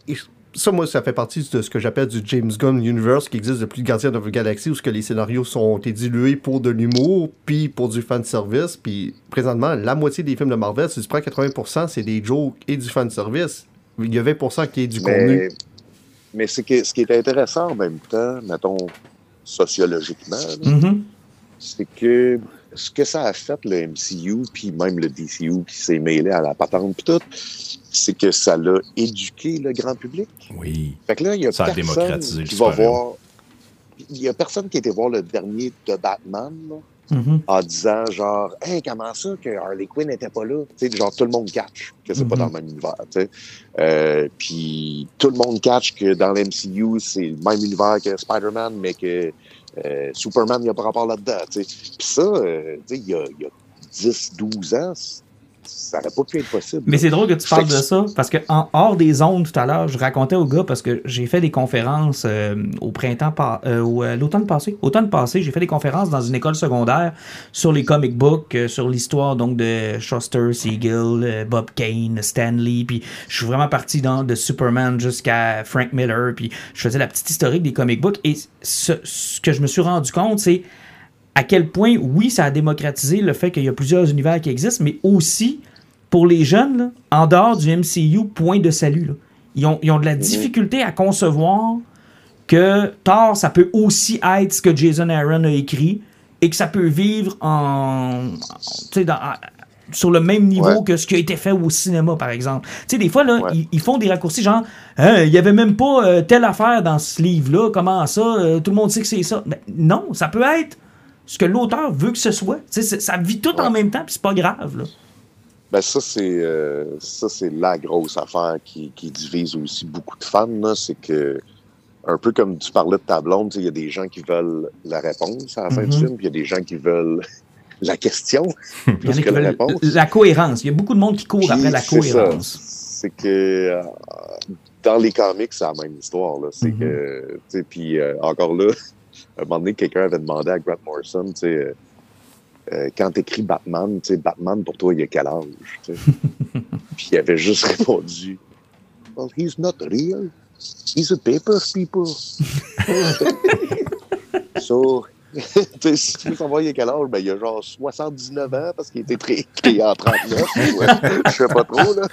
ça, moi, ça fait partie de ce que j'appelle du James Gunn Universe qui existe depuis Guardian of the Galaxy où ce que les scénarios sont été dilués pour de l'humour puis pour du fan service. Puis présentement, la moitié des films de Marvel, si tu prends 80%, c'est des jokes et du fan service. Il y a 20% qui est du mais contenu. mais c'est que, ce qui est intéressant en même temps, mettons, sociologiquement, Mhm. c'est que ce que ça a fait, le MCU, puis même le DCU qui s'est mêlé à la patente, puis tout, c'est que ça l'a éduqué le grand public. Oui. Fait que là, il y a Ça a personne démocratisé le qui va voir... Il y a personne qui a été voir le dernier de Batman, là, Mhm. en disant genre Hey, comment ça que Harley Quinn n'était pas là? Tu sais, genre tout le monde catch que c'est pas Mhm. dans le même univers. tu sais. Euh, Puis tout le monde catch que dans l'MCU, c'est le même univers que Spider-Man, mais que euh, Superman, il n'y a pas rapport là-dedans. tu sais. Puis ça, euh, tu sais, il y a, y a 10, 12 ans, ça n'aurait pas pu être possible. Mais c'est drôle que tu parles de ça, parce que en hors des ondes tout à l'heure, je racontais au gars, parce que j'ai fait des conférences euh, au printemps, euh, au, l'automne passé. Automne passé, j'ai fait des conférences dans une école secondaire sur les comic books, euh, sur l'histoire donc de Shuster, Siegel, Bob Kane, Stanley, puis je suis vraiment parti dans de Superman jusqu'à Frank Miller, puis je faisais la petite historique des comic books, et ce, ce que je me suis rendu compte, c'est à quel point, oui, ça a démocratisé le fait qu'il y a plusieurs univers qui existent, mais aussi, pour les jeunes, là, en dehors du MCU, point de salut. là. Ils, ont, ils ont de la difficulté à concevoir que Thor, ça peut aussi être ce que Jason Aaron a écrit et que ça peut vivre en, tu sais, dans- sur le même niveau Ouais. que ce qui a été fait au cinéma, par exemple. Tu sais, des fois, là, Ouais. ils, ils font des raccourcis genre, Hein, il y avait même pas euh, telle affaire dans ce livre-là, comment ça, euh, tout le monde sait que c'est ça. Mais non, ça peut être ce que l'auteur veut que ce soit. Ça vit tout en même temps, puis c'est pas grave. Là. Ben ça, c'est euh, ça, c'est la grosse affaire qui, qui divise aussi beaucoup de fans. C'est que, un peu comme tu parlais de ta blonde, il y a des gens qui veulent la réponse à la fin Mhm. du film, puis il y a des gens qui veulent [laughs] la question [laughs] Il y en plus a qui que la réponse. la cohérence. Il y a beaucoup de monde qui court Puis après la cohérence. C'est que euh, dans les comics, c'est la même histoire. Là. C'est Mhm. que, puis euh, encore là, un moment donné, quelqu'un avait demandé à Grant Morrison, tu sais, euh, euh, quand t'écris Batman, tu sais, Batman, pour toi, il a quel âge? [laughs] puis il avait juste répondu, Well, he's not real. He's a paper people. [laughs] so, [laughs] tu sais, si tu veux savoir il a quel âge, ben, il a genre 79 ans parce qu'il a été créé en 39. ouais. Je sais pas trop, là.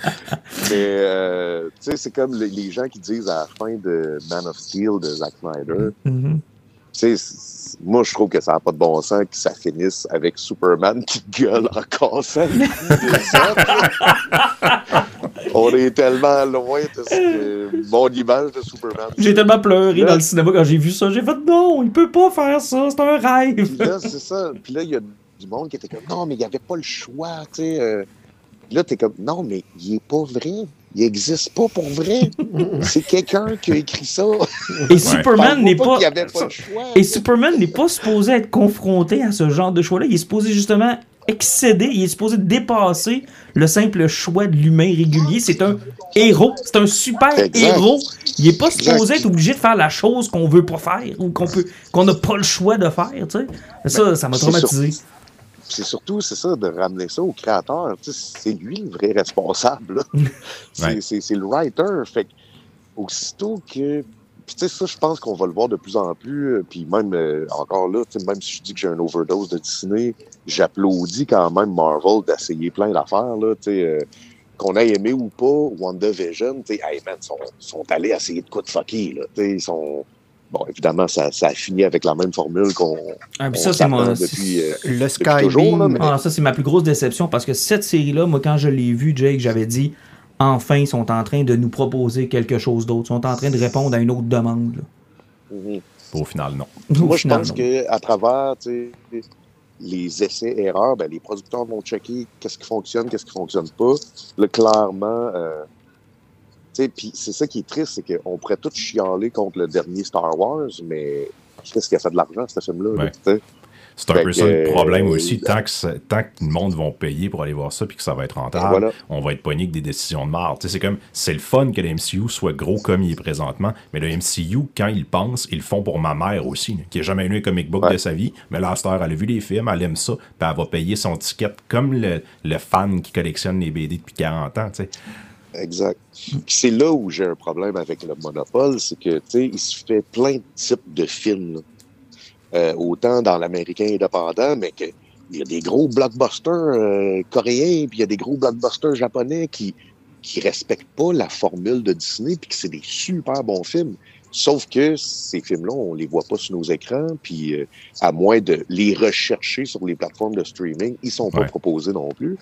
Mais, euh, tu sais, c'est comme les, les gens qui disent à la fin de Man of Steel de Zack Snyder, Mhm. Tu sais, moi, je trouve que ça n'a pas de bon sens que ça finisse avec Superman qui gueule en cassant. On est tellement loin de ce mon image de Superman. J'ai tellement pleuré Là- dans le cinéma quand j'ai vu ça. J'ai fait non, il peut pas faire ça, c'est un rêve. là, c'est ça. Puis là, il y a du monde qui était comme non, mais il n'y avait pas le choix, tu sais. euh. Là, t'es comme non, mais il est pas vrai. Il existe pas pour vrai. C'est quelqu'un qui a écrit ça. Et [laughs] Superman n'est pas. pas choix. Et Superman n'est pas supposé être confronté à ce genre de choix-là. Il est supposé justement excéder, il est supposé dépasser le simple choix de l'humain régulier. C'est un héros, c'est un super Exact. héros. Il est pas Exact. supposé être obligé de faire la chose qu'on veut pas faire ou qu'on peut qu'on n'a pas le choix de faire, tu sais. Ça, ça m'a traumatisé. C'est surtout, c'est ça, de ramener ça au créateur. C'est lui le vrai responsable. [laughs] C'est Ouais. le writer. Fait que, aussitôt que. Puis, tu sais, ça, je pense qu'on va le voir de plus en plus. euh, Puis, même, euh, encore là, tu sais, même si je dis que j'ai un overdose de Disney, j'applaudis quand même Marvel d'essayer plein d'affaires. là, Tu sais, euh, qu'on ait aimé ou pas WandaVision, tu sais, hey, man, sont, sont allés essayer de quoi de fucker, là. Tu sais, ils sont. Bon, évidemment, ça, ça a fini avec la même formule qu'on. Ah, ça, c'est mon- depuis. euh, Le toujours, là, Skybeam, mais- Ah, ça, c'est ma plus grosse déception parce que cette série-là, moi, quand je l'ai vue, Jake, j'avais dit enfin, ils sont en train de nous proposer quelque chose d'autre. Ils sont en train de répondre à une autre demande. mhm. Au final, non. Au Moi, je pense qu'à travers les essais-erreurs, ben, les producteurs vont checker qu'est-ce qui fonctionne, qu'est-ce qui fonctionne pas. Là, clairement, euh, puis c'est ça qui est triste, c'est qu'on pourrait tous chialer contre le dernier Star Wars, mais qu'est-ce qui a fait de l'argent, ce film-là? Ouais. C'est un Fait peu ça le problème euh, aussi. Tant que, tant que le monde va payer pour aller voir ça puis que ça va être rentable, Voilà. on va être pogné avec des décisions de marde. C'est comme, c'est le fun que le MCU soit gros comme il est présentement, mais le MCU, quand ils pensent, ils le font pour ma mère aussi, là, qui n'a jamais lu un comic book Ouais. de sa vie, mais là, heure, elle a vu les films, elle aime ça, puis elle va payer son ticket comme le, le fan qui collectionne les BD depuis 40 ans. Exact. Puis c'est là où j'ai un problème avec le monopole, c'est que, tu sais, il se fait plein de types de films. Euh, autant dans l'américain indépendant, mais que il y a des gros blockbusters euh, coréens, puis il y a des gros blockbusters japonais qui qui respectent pas la formule de Disney, puis que c'est des super bons films. Sauf que ces films-là, on les voit pas sur nos écrans, puis euh, à moins de les rechercher sur les plateformes de streaming, ils sont pas Ouais. proposés non plus.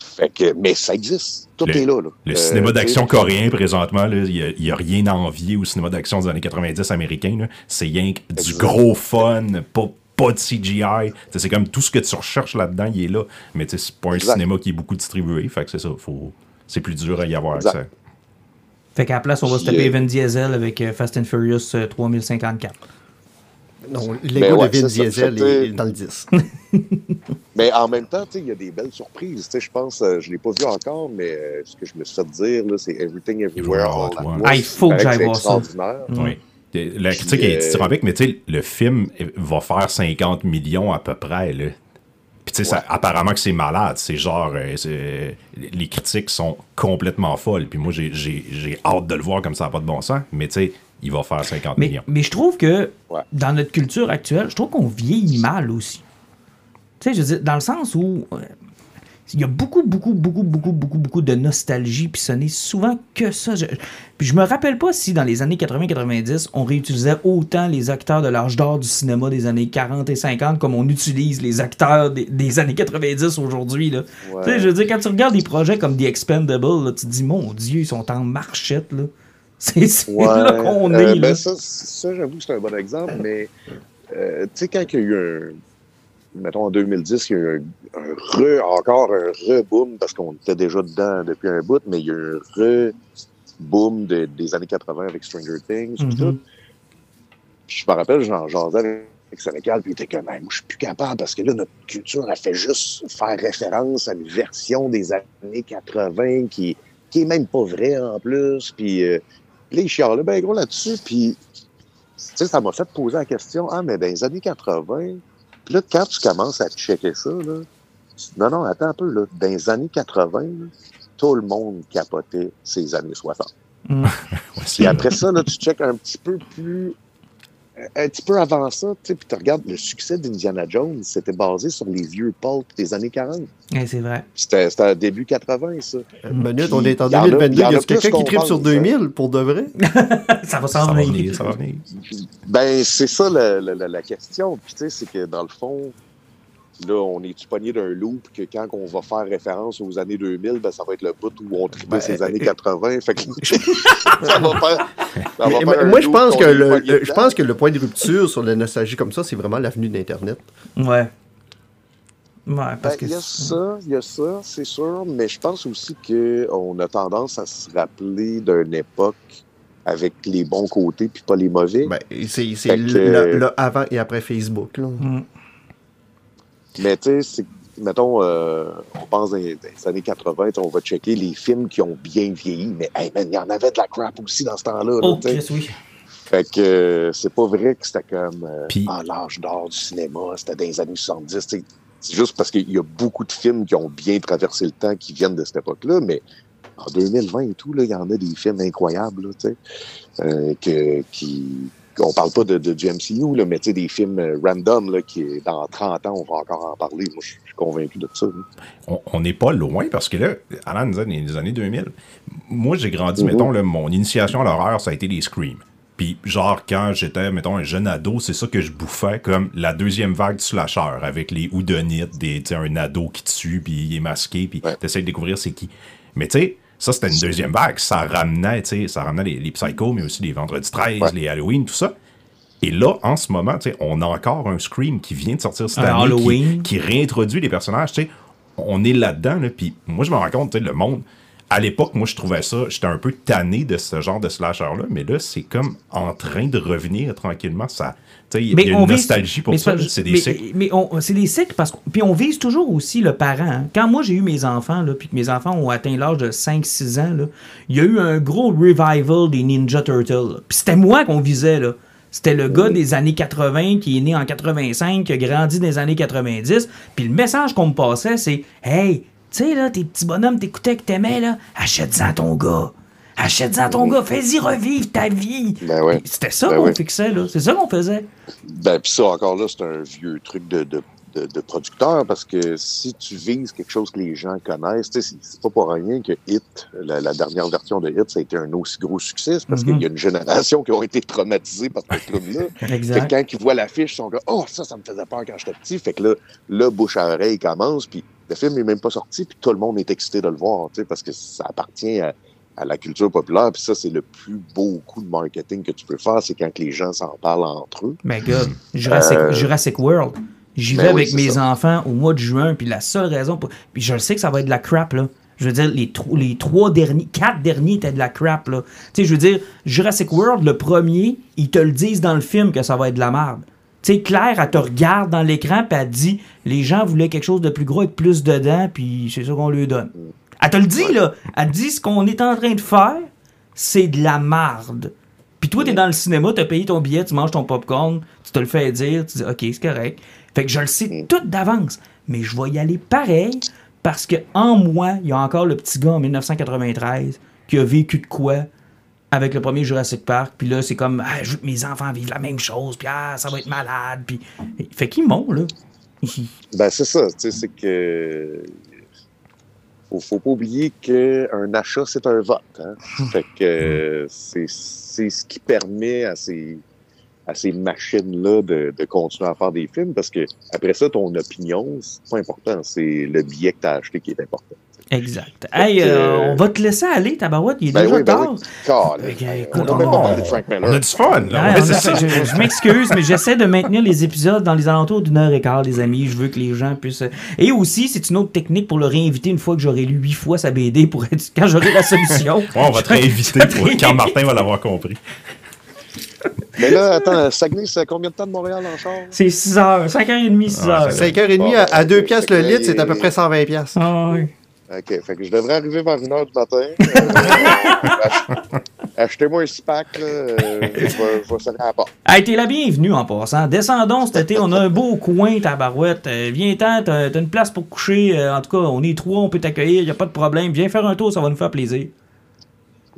Fait que, mais ça existe. Tout Le- est là. là. Le Euh, cinéma d'action coréen, présentement, il n'y a, rien à envier au cinéma d'action des années 90 américain. C'est rien que du gros fun, pas, pas de CGI. C'est comme tout ce que tu recherches là-dedans, il est là. Mais c'est pas un Exact. cinéma qui est beaucoup distribué. Fait que c'est ça. Faut... C'est plus dur à y avoir accès. Fait qu'à la place, on va se taper euh, Vin Diesel avec euh, Fast and Furious euh, 3054. Non, Ben l'ego ouais, de Vin ça. Diesel est dans le 10. Mais [laughs] en même temps, tu sais, il y a des belles surprises. Tu sais, Je pense, euh, je l'ai pas vu encore, mais euh, ce que je me suis fait dire, là, c'est Everything Everywhere All at Once. Ah, il faut que j'aille voir ça. Oui. La Puis, critique est euh, dithyrambique, mais tu sais, le film va faire 50 millions à peu près. Là. Sais, ça- Ouais. apparemment que c'est malade. C'est genre, euh, les critiques sont complètement folles. Puis moi, j'ai- j'ai j'ai hâte de le voir comme ça n'a pas de bon sens. Mais tu sais, il va faire 50 Mais, millions. mais je trouve que Ouais. dans notre culture actuelle, je trouve qu'on vieillit mal aussi. Tu sais, je veux dire, dans le sens où euh, il y a beaucoup, beaucoup, beaucoup, beaucoup, beaucoup, beaucoup de nostalgie, puis ce n'est souvent que ça. Je, puis je me rappelle pas si dans les années 80-90, on réutilisait autant les acteurs de l'âge d'or du cinéma des années 40 et 50 comme on utilise les acteurs des, des années 90 aujourd'hui. là. Ouais. Tu sais, je veux dire, quand tu regardes des projets comme The Expendable, là, tu te dis, mon Dieu, ils sont en marchette. là. [laughs] C'est c'est Ouais, là qu'on euh, est. ben là. ça, ça j'avoue que c'est un bon exemple, mais euh, tu sais, quand il y a eu un. Mettons en 2010, il y a eu un, un re, encore un re-boom, parce qu'on était déjà dedans depuis un bout, mais il y a eu un re-boom de- des années 80 avec Stranger Things, tout Mhm. ça. Puis je me rappelle, j'en jasais avec Sénégal, puis il était comme, moi, je suis plus capable, parce que là, notre culture, elle fait juste faire référence à une version des années 80 qui, qui est même pas vraie en plus, puis. euh, puis là, il chialait ben gros là-dessus, puis tu sais, ça m'a fait poser la question, ah, mais dans les années 80, puis là, quand tu commences à checker ça, là, tu non, non, attends un peu, là, dans les années 80, là, tout le monde capotait ces années 60. Mm. Ouais, c'est- Puis après ça, là, tu checkes un petit peu plus, un petit peu avant ça, tu sais, puis tu regardes le succès d'Indiana Jones, c'était basé sur les vieux pulp des années 40. Ouais, c'est vrai. C'était c'était début 80, ça. Une minute, on est en Il y en a- 2022. il y a a quelqu'un qui tripe sur pense, hein. 2000 pour de vrai? [laughs] ça va s'en va venir. venir, ça va venir. Ben, c'est ça la, la- la- la question. Puis, tu sais, c'est que dans le fond, là, on est-tu pogné d'un loop que quand on va faire référence aux années 2000, ben, ça va être le bout où on tripait Ben, ces années euh, 80. Fait que [laughs] [laughs] ça va faire. ça va Mais- faire mais un moi, je pense que le, pogné le- je dedans. pense que le point de rupture sur la nostalgie comme ça, c'est vraiment l'avenue d'Internet. Ouais. Ouais, parce Ben, que. il y a ça, il y a ça, c'est sûr, mais je pense aussi qu'on a tendance à se rappeler d'une époque avec les bons côtés puis pas les mauvais. Ben, c'est le, que- le- le avant et après Facebook. Là. Mm. Mais tu sais, c'est- mettons, euh, on pense dans les, dans les années 80, tu sais, on va checker les films qui ont bien vieilli, mais hey man, il y en avait de la crap aussi dans ce temps-là. là, Oh, tu sais. Chris, oui. Fait que euh, c'est pas vrai que c'était comme euh, Puis- ah, l'âge d'or du cinéma, c'était dans les années 70. tu sais. C'est juste parce qu'il y a beaucoup de films qui ont bien traversé le temps qui viennent de cette époque-là, mais en 2020 et tout, là, il y en a des films incroyables, là, tu sais, euh, que, qui. On parle pas de, de, du MCU, là, mais tu sais, des films euh, random là, qui, dans 30 ans, on va encore en parler. Moi, je suis convaincu de ça. là. on- n'est pas loin parce que là, Alan nous dit dans les années 2000, moi j'ai grandi, Mhm. mettons, là, mon initiation à l'horreur, ça a été les Scream. Puis genre quand j'étais, mettons, un jeune ado, c'est ça que je bouffais comme la deuxième vague du slasher avec les houdonites, des, un ado qui tue, puis il est masqué, puis Ouais. t'essaies de découvrir c'est qui. Mais tu sais, ça c'était une deuxième vague, ça ramenait, tu sais, ça ramenait les, les psychos, mais aussi les vendredis 13, Ouais. les Halloween, tout ça. Et là, en ce moment, tu sais, on a encore un Scream qui vient de sortir cette Un année, qui- Halloween. Qui, réintroduit les personnages. Tu sais, on est là-dedans, là, puis moi, je me rends compte, tu sais, le monde. À l'époque, moi, je trouvais ça, j'étais un peu tanné de ce genre de slasher-là, mais là, c'est comme en train de revenir tranquillement. Ça, tu sais, il y a une vise- nostalgie pour ça. C'est des mais- cycles. Mais on- c'est des cycles parce que. Puis on vise toujours aussi le parent. hein. Quand moi j'ai eu mes enfants, là, puis que mes enfants ont atteint l'âge de 5-6 ans, il y a eu un gros revival des Ninja Turtles. Puis c'était moi qu'on visait, là. C'était le gars des années 80 qui est né en 85, qui a grandi dans les années 90. Puis le message qu'on me passait, c'est Hey, tu sais, là, tes petits bonhommes t'écoutaient que t'aimais, là, achète-en à ton gars. Achète-en à ton gars, fais-y revivre ta vie. Ben ouais. C'était ça Ben qu'on ouais. fixait, là. C'est ça qu'on faisait. Ben, puis ça, encore là, c'est un vieux truc de, de, de, de producteur parce que si tu vises quelque chose que les gens connaissent, c'est- pas pour rien que Hit, la, la dernière version de Hit, ça a été un aussi gros succès. Parce Mhm. qu'il y a une génération qui ont été traumatisées par ce film-là. [laughs] Fait que Exact. quand ils voient l'affiche, ils sont comme Oh, ça, ça me faisait peur quand j'étais petit. Fait que là, là, bouche à oreille commence, puis le film n'est même pas sorti, puis tout le monde est excité de le voir, parce que ça appartient à, à la culture populaire. Puis ça, c'est le plus beau coup de marketing que tu peux faire, c'est quand les gens s'en parlent entre eux. Mais gars, Jurassic, Euh, Jurassic World, j'y ben vais avec mes ça. enfants au mois de juin, puis la seule raison pour... Puis je sais que ça va être de la crap, là. Je veux dire, les, tro- les trois derniers, quatre derniers étaient de la crap, là. Tu sais, je veux dire, Jurassic World, le premier, ils te le disent dans le film que ça va être de la merde. Tu sais, Claire, elle te regarde dans l'écran, puis elle te dit, les gens voulaient quelque chose de plus gros avec plus dedans, puis c'est ça qu'on lui donne. Elle te le dit, là. Elle dit, ce qu'on est en train de faire, c'est de la marde. Puis toi, t'es dans le cinéma, t'as payé ton billet, tu manges ton popcorn, tu te le fais dire, tu dis OK, c'est correct. Fait que je le sais tout d'avance, mais je vais y aller pareil parce que en moi, il y a encore le petit gars en 1993 qui a vécu de quoi avec le premier Jurassic Park, puis là, c'est comme ah, je veux que mes enfants vivent la même chose, puis ah, ça va être malade, puis fait qu'ils m'ont là. [laughs] Ben, c'est ça, tu sais, c'est que. Faut, faut pas oublier qu'un achat, c'est un vote. Hein? [laughs] Fait que c'est c'est ce qui permet à ces, à ces machines-là de, de continuer à faire des films parce que après ça, ton opinion, c'est pas important. C'est le billet que tu as acheté qui est important. Exact. Hey, que- euh, on va te laisser aller, tabarouette, il est Ben déjà oui, ben tard. oui. On a du fun, là. Ouais, Ouais, on c'est a- ça. je je m'excuse, mais j'essaie de maintenir les épisodes dans les alentours d'une heure et quart, les amis. Je veux que les gens puissent. Et aussi, c'est une autre technique pour le réinviter une fois que j'aurai lu huit fois sa BD pour être... quand j'aurai la solution. Ouais, [laughs] on va te réinviter pour [laughs] quand Martin va l'avoir compris. Mais là, attends, Saguenay, c'est combien de temps de Montréal en char? C'est 6 heures, 5h30, 6 heures. c'est- 5h30 à, à 2 piastres le litre, c'est à peu près 120 piastres. Ah ouais. OK, fait que je devrais arriver vers 1 heure du matin. Euh, [laughs] ach- Achetez-moi un six-pack, là. euh, je vais sonner à la. Hey, t'es la bienvenue en passant. Descendons cet été, on a un beau coin, tabarouette. Euh, viens-t'en, t'as une place pour coucher. Euh, en tout cas, on est trois, on peut t'accueillir, y a pas de problème. Viens faire un tour, ça va nous faire plaisir.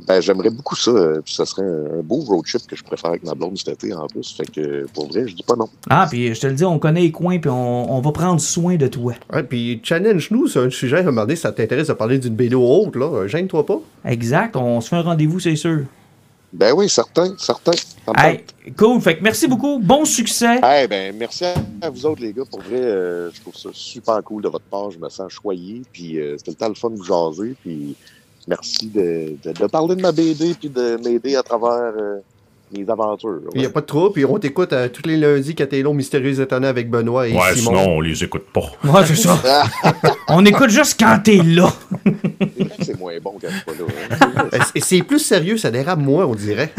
Ben, j'aimerais beaucoup ça. euh, Puis ça serait un, beau road trip que je préfère avec ma blonde cet été en plus. Fait que pour vrai, je dis pas non. Ah, puis je te le dis, on connaît les coins, puis on, on va prendre soin de toi. Ouais, puis challenge-nous sur un sujet. À un moment donné, ça t'intéresse de parler d'une BD ou autre, là. Gêne-toi pas. Exact, on se fait un rendez-vous, c'est sûr. Ben oui, certain, certain. Hey, cool. Fait que merci beaucoup. Bon succès. Hey, ben, merci à, à vous autres, les gars. Pour vrai, euh, je trouve ça super cool de votre part. Je me sens choyé. Puis euh, c'était le temps le fun de vous jaser. Puis merci de, de, de parler de ma BD puis de m'aider à travers euh, mes aventures. Il n'y a pas de trouble. Puis on t'écoute euh, tous les lundis quand t'es long, mystérieux étonnant avec Benoît et Ouais, Simon. sinon, on les écoute pas. Ouais, c'est ça. [laughs] on écoute juste quand t'es là. [laughs] C'est moins bon quand suis pas là. hein. Euh, C'est plus sérieux, ça dérape moins, on dirait.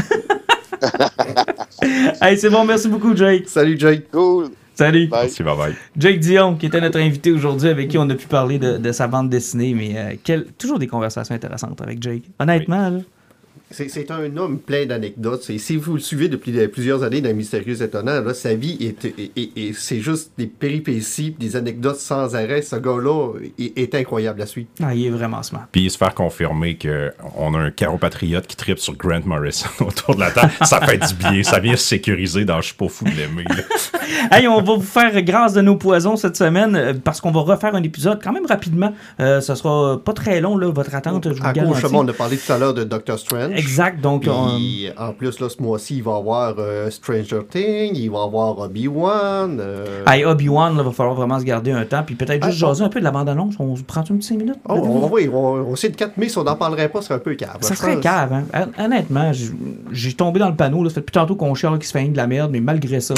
[laughs] hey, c'est bon, merci beaucoup, Jake. Salut, Jake. Cool. Salut. Bye. Merci, bye bye. Jake Dion, qui était notre invité aujourd'hui, avec qui on a pu parler de, de sa bande dessinée, mais euh, quel- toujours des conversations intéressantes avec Jake. Honnêtement, là. C'est un homme plein d'anecdotes. C'est- Si vous le suivez depuis de- plusieurs années dans Mystérieux Étonnant, là, sa vie est, est- c'est juste des péripéties, des anecdotes sans arrêt. Ce gars-là est, est incroyable à suivre. Ah, il est vraiment smart. Puis se faire confirmer qu'on a un charopatriote qui tripe sur Grant Morrison [laughs] autour de la table, ça fait du bien. Ça vient se sécuriser dans Je suis pas fou de l'aimer. [laughs] Hey, on va vous faire grâce de nos poisons cette semaine euh, parce qu'on va refaire un épisode quand même rapidement. Euh, ça sera pas très long, là, votre attente, je vous À gauche, on a parlé tout à l'heure de Doctor Strange. Exact. Donc, on- Puis, en plus, là, ce mois-ci, il va y avoir euh, Stranger Things, il va y avoir Obi-Wan. euh, Hey, Obi-Wan, il va falloir vraiment se garder un temps, puis peut-être juste Ah, jaser un peu de la bande-annonce. On se prend un petit 5 minutes? Oh, on, oui, on, on sait le 4 mai, si on n'en parlerait pas, ce serait un peu cave. Ça serait pense. cave, hein? Hon- Honnêtement, j'ai- tombé dans le panneau. Là. Ça fait depuis tantôt qu'on chiale qui se fait de la merde, mais malgré ça,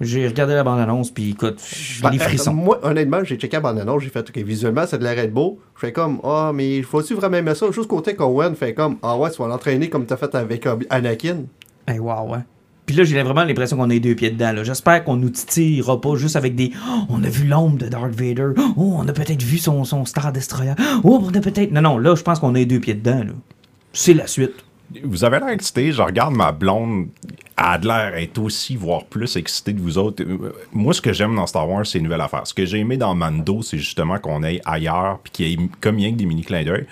j'ai regardé la bande-annonce, puis écoute, j'ai Ben, des euh, frissons. moi, honnêtement, j'ai checké la bande-annonce, j'ai fait, OK, visuellement, ça a de l'air d'être beau. Je fais comme, ah, mais faut-tu vraiment aimer ça? Juste côté qu'Owen fait comme, ah ouais, tu vas l'entraîner comme t'as fait avec Obi- Anakin. Hey, wow, ouais. Puis là, j'ai vraiment l'impression qu'on a les deux pieds dedans. là. J'espère qu'on nous titillera pas juste avec des Oh, on a vu l'ombre de Darth Vader. Oh, on a peut-être vu son, son Star Destroyer. Oh, on a peut-être. Non, non, là, je pense qu'on a les deux pieds dedans. là. C'est la suite. Vous avez l'air excité. Je regarde ma blonde. A l'air être aussi, voire plus excitée de vous autres. Moi, ce que j'aime dans Star Wars, c'est une nouvelle affaire. Ce que j'ai aimé dans Mando, c'est justement qu'on aille ailleurs, puis qu'il y ait comme rien que des mini clins d'œil.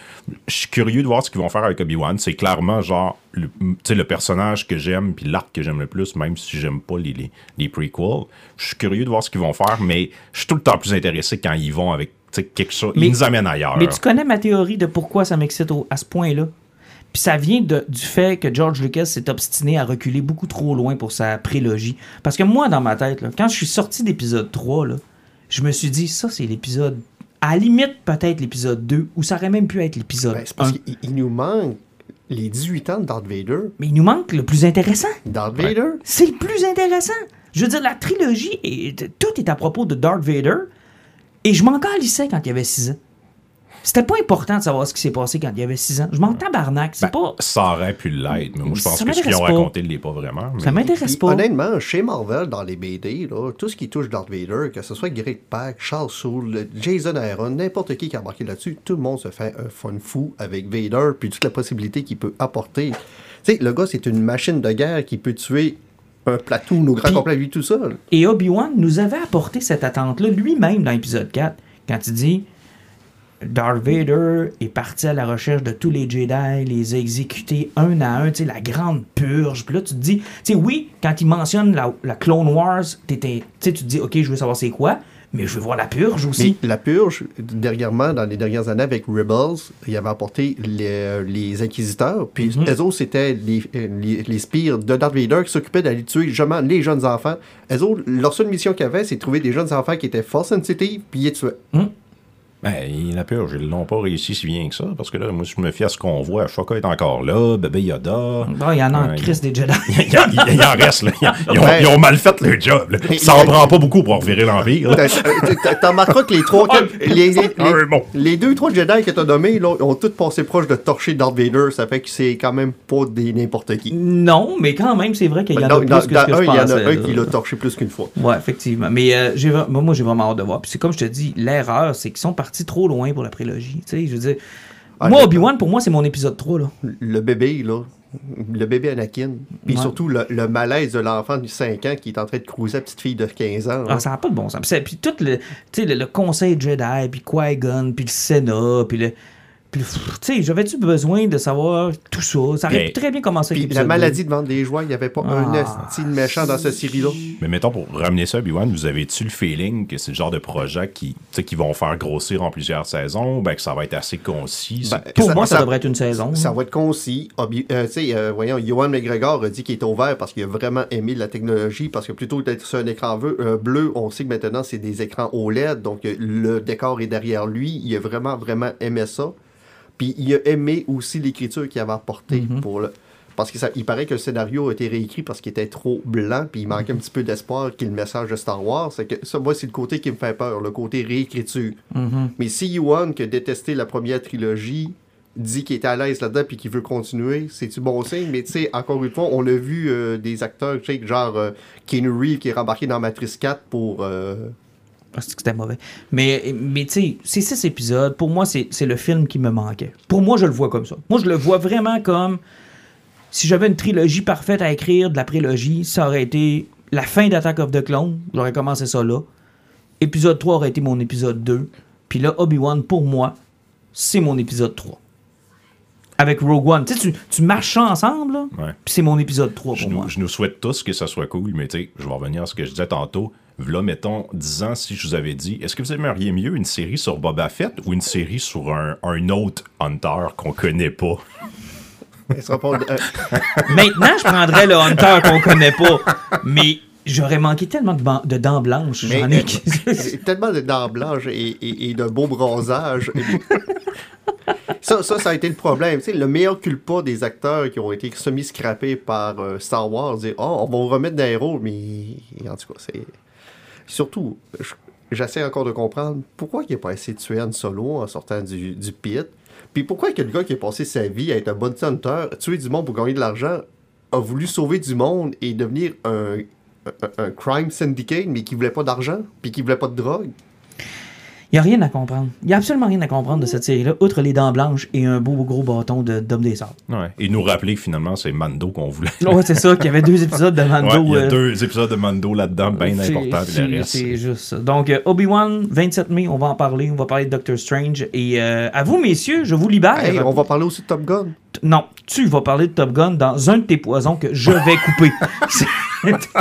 Je suis curieux de voir ce qu'ils vont faire avec Obi-Wan. C'est clairement, genre, le, tu sais, le personnage que j'aime, puis l'arc que j'aime le plus, même si j'aime pas les, les, les prequels. Je suis curieux de voir ce qu'ils vont faire, mais je suis tout le temps plus intéressé quand ils vont avec quelque chose. Mais- ils nous amènent ailleurs. Mais tu connais ma théorie de pourquoi ça m'excite à ce point-là? Puis ça vient de- du fait que George Lucas s'est obstiné à reculer beaucoup trop loin pour sa prélogie. Parce que moi, dans ma tête, là, quand je suis sorti d'épisode 3, là, je me suis dit, ça, c'est l'épisode. À la limite, peut-être l'épisode 2, ou ça aurait même pu être l'épisode Ben, parce 1. qu'il il nous manque les 18 ans de Darth Vader. Mais il nous manque le plus intéressant. Darth Vader? C'est le plus intéressant. Je veux dire, la trilogie, est, tout est à propos de Darth Vader. Et je m'en calissais quand il avait 6 ans. C'était pas important de savoir ce qui s'est passé quand il avait 6 ans. Je m'en tabarnak. C'est Ben, pas. Ça aurait pu l'être, mais moi, je pense Ça que ce qu'ils ont raconté ne l'est pas vraiment. mais- Ça m'intéresse pas. Honnêtement, chez Marvel, dans les BD, là, tout ce qui touche Darth Vader, que ce soit Greg Pak, Charles Soule, Jason Aaron, n'importe qui qui a embarqué là-dessus, tout le monde se fait un fun fou avec Vader, puis toute la possibilité qu'il peut apporter. Tu sais, le gars, c'est une machine de guerre qui peut tuer un platoon au grand Puis- complet lui tout seul. Et Obi-Wan nous avait apporté cette attente-là lui-même dans l'épisode 4, quand il dit Darth Vader est parti à la recherche de tous les Jedi, les a exécutés un à un, tu sais, la grande purge. Puis là, tu te dis, tu sais, oui, quand il mentionne la, la Clone Wars, t'étais- tu te dis, OK, je veux savoir c'est quoi, mais je veux voir la purge aussi. Mais la purge, dernièrement, dans les dernières années avec Rebels, il avait apporté les, les inquisiteurs, puis eux autres, c'était les, les, les spires de Darth Vader qui s'occupaient d'aller tuer justement les jeunes enfants. Eux autres, leur seule mission qu'ils avaient, c'est de trouver des jeunes enfants qui étaient force sensitive, puis ils les tuaient. Ben, il a peur, ils l'ont pas réussi si bien que ça, parce que là, moi, je me fie à ce qu'on voit. Chaka est encore là, bébé Yoda. Bon, il y en a en Chris des Jedi. [laughs] Il y, en- il y en reste, là. Ils, [laughs] ils ont, Ouais. ils ont mal fait le job. là. Ça en prend pas beaucoup pour revirer l'Empire. T'en remarqueras que les trois, Ah, les, les, les, ah, bon. les deux, trois Jedi que t'as nommés, là, ont tous passé proche de torcher Darth Vader, ça fait que c'est quand même pas des n'importe qui. non, mais quand même, c'est vrai qu'il y en a Dans, plus dans- que ce que je un, il y en a pensais, un qui l'a torché plus qu'une fois. Ouais, effectivement. Mais euh, moi, j'ai vraiment hâte de voir. Puis c'est comme je te dis, l'erreur, c'est qu'ils sont partis trop loin pour la prélogie. Tu sais, je veux dire, Ah, moi, Obi-Wan, pour moi, c'est mon épisode 3, là. le bébé, là, le bébé Anakin, puis Ouais. surtout le, le malaise de l'enfant de 5 ans qui est en train de cruiser la petite fille de 15 ans. Ah, ça n'a pas de bon sens. Puis, puis tout le, tu sais, le, le conseil Jedi, puis Qui-Gon, puis le Sénat, puis le... puis tu sais, j'avais-tu besoin de savoir tout ça? Ça aurait Mais- très bien commencer avec Puis la maladie de vendre des joies, il n'y avait pas un Ah. esti de méchant dans cette série-là. Mais mettons, pour ramener ça à Obi-Wan, vous avez-tu le feeling que c'est le genre de projet qui, tu sais, qui vont faire grossir en plusieurs saisons, ben, que ça va être assez concis? Ben, Pour ça- moi, ça, ça- devrait être une saison. Ça va être concis. Obi- euh, tu sais, euh, voyons, Johan McGregor a dit qu'il est ouvert parce qu'il a vraiment aimé la technologie, parce que plutôt d'être sur un écran bleu, euh, bleu, on sait que maintenant c'est des écrans OLED, donc le décor est derrière lui. Il a vraiment, vraiment aimé ça. Puis il a aimé aussi l'écriture qu'il avait apportée pour le. Parce qu'il paraît que le scénario a été réécrit parce qu'il était trop blanc, puis il manquait un petit peu d'espoir qu'il le message de Star Wars. C'est que ça, moi, c'est le côté qui me fait peur, le côté réécriture. Mhm. Mais si Yuan, qui a détesté la première trilogie, dit qu'il est à l'aise là-dedans puis qu'il veut continuer, c'est-tu bon signe? Mais tu sais, encore une fois, on a vu euh, des acteurs, tu sais, genre euh, Keanu Reeves qui est rembarqué dans Matrice 4 pour... euh, Parce que c'était mauvais. Mais, mais tu sais, c'est six épisodes. Pour moi, c'est le film qui me manquait. Pour moi, je le vois comme ça. Moi, je le vois vraiment comme si j'avais une trilogie parfaite à écrire de la prélogie, ça aurait été la fin d'Attack of the Clone. J'aurais commencé ça là. Épisode 3 aurait été mon épisode 2. Puis là, Obi-Wan, pour moi, c'est mon épisode 3. Avec Rogue One. Tu sais, tu, tu marches ensemble, là? Ouais. Puis c'est mon épisode 3 Je pour nous, moi. je nous souhaite tous que ça soit cool, mais tu sais, je vais revenir à ce que je disais tantôt. Là, mettons, 10 ans, si je vous avais dit, est-ce que vous aimeriez mieux une série sur Boba Fett ou une série sur un, un autre Hunter qu'on connaît pas? Elle sera pas- [laughs] Maintenant, je prendrais le Hunter qu'on connaît pas. Mais j'aurais manqué tellement de, ban- de dents blanches. mais J'en ai... euh, tellement de dents blanches et, et, et de beau bronzage. [laughs] ça, ça, ça a été le problème. Tu sais, le meilleur culpa des acteurs qui ont été semi-scrappés par euh, Star Wars, c'est Oh, on va vous remettre dans les rôles, mais en tout cas, c'est. Surtout, je- j'essaie encore de comprendre pourquoi il n'a pas essayé de tuer Han Solo en sortant du, du pit. Puis pourquoi que le gars qui a passé sa vie à être un bon hunter, tuer du monde pour gagner de l'argent, a voulu sauver du monde et devenir un crime syndicate, mais qui voulait pas d'argent, puis qui voulait pas de drogue? Il n'y a rien à comprendre. Il n'y a absolument rien à comprendre de cette série-là, outre les dents blanches et un beau gros bâton de- des sables. Ouais. Et nous rappeler que finalement, c'est Mando qu'on voulait. Ouais, c'est ça, qu'il y avait deux épisodes de Mando. Ouais, il y a euh, deux épisodes de Mando là-dedans, bien c'est- importants. c'est- le reste, C'est juste ça. Donc, euh, Obi-Wan, 27 mai, on va en parler. On va parler de Doctor Strange. Et euh, à vous, messieurs, je vous libère. Hey, on va parler aussi de Top Gun. Non, tu vas parler de Top Gun dans un de tes poisons que je vais couper. [laughs] [laughs]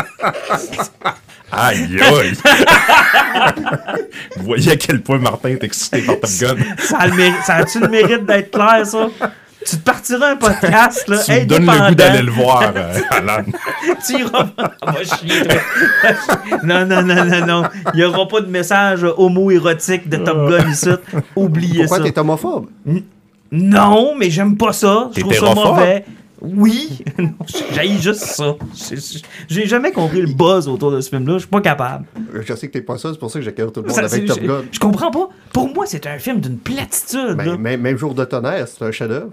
[laughs] Aïe, aïe! [laughs] Vous voyez à quel point Martin est excité par Top Gun. ça le a-tu le mérite d'être clair, ça? Tu te partiras un podcast, là, Tu me donnes le goût d'aller le voir, euh, Alan. [laughs] Tu iras. Ah, va chier, toi. non, non, non, non, non. Il n'y aura pas de message homo-érotique de Top Gun ici. Oubliez Pourquoi ça. t'es homophobe? Non, mais j'aime pas ça. Je trouve ça mauvais. Oui. [laughs] Non, J'ai juste ça. J'ai- jamais compris le buzz autour de ce film-là. Je suis pas capable. Je sais que t'es pas ça, c'est pour ça que j'accueille tout le monde Ça, avec c'est- Top Gun. je comprends pas. Pour moi, c'est un film d'une platitude. Ben, même, même jour de tonnerre, c'est un chef-d'œuvre.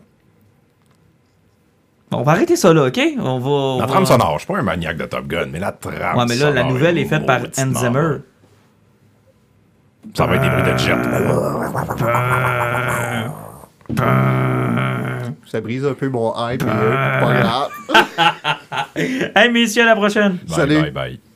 On va arrêter ça là, OK? On va. on La va- trame sonore, je suis pas un maniaque de Top Gun, mais la trame Ouais, mais là, la nouvelle est faite par Hans Zimmer. Ça va être des bruits de jet. Ça brise un peu mon hype, euh, pas grave. [laughs] Hey, messieurs, à la prochaine. Bye, Salut. bye, bye.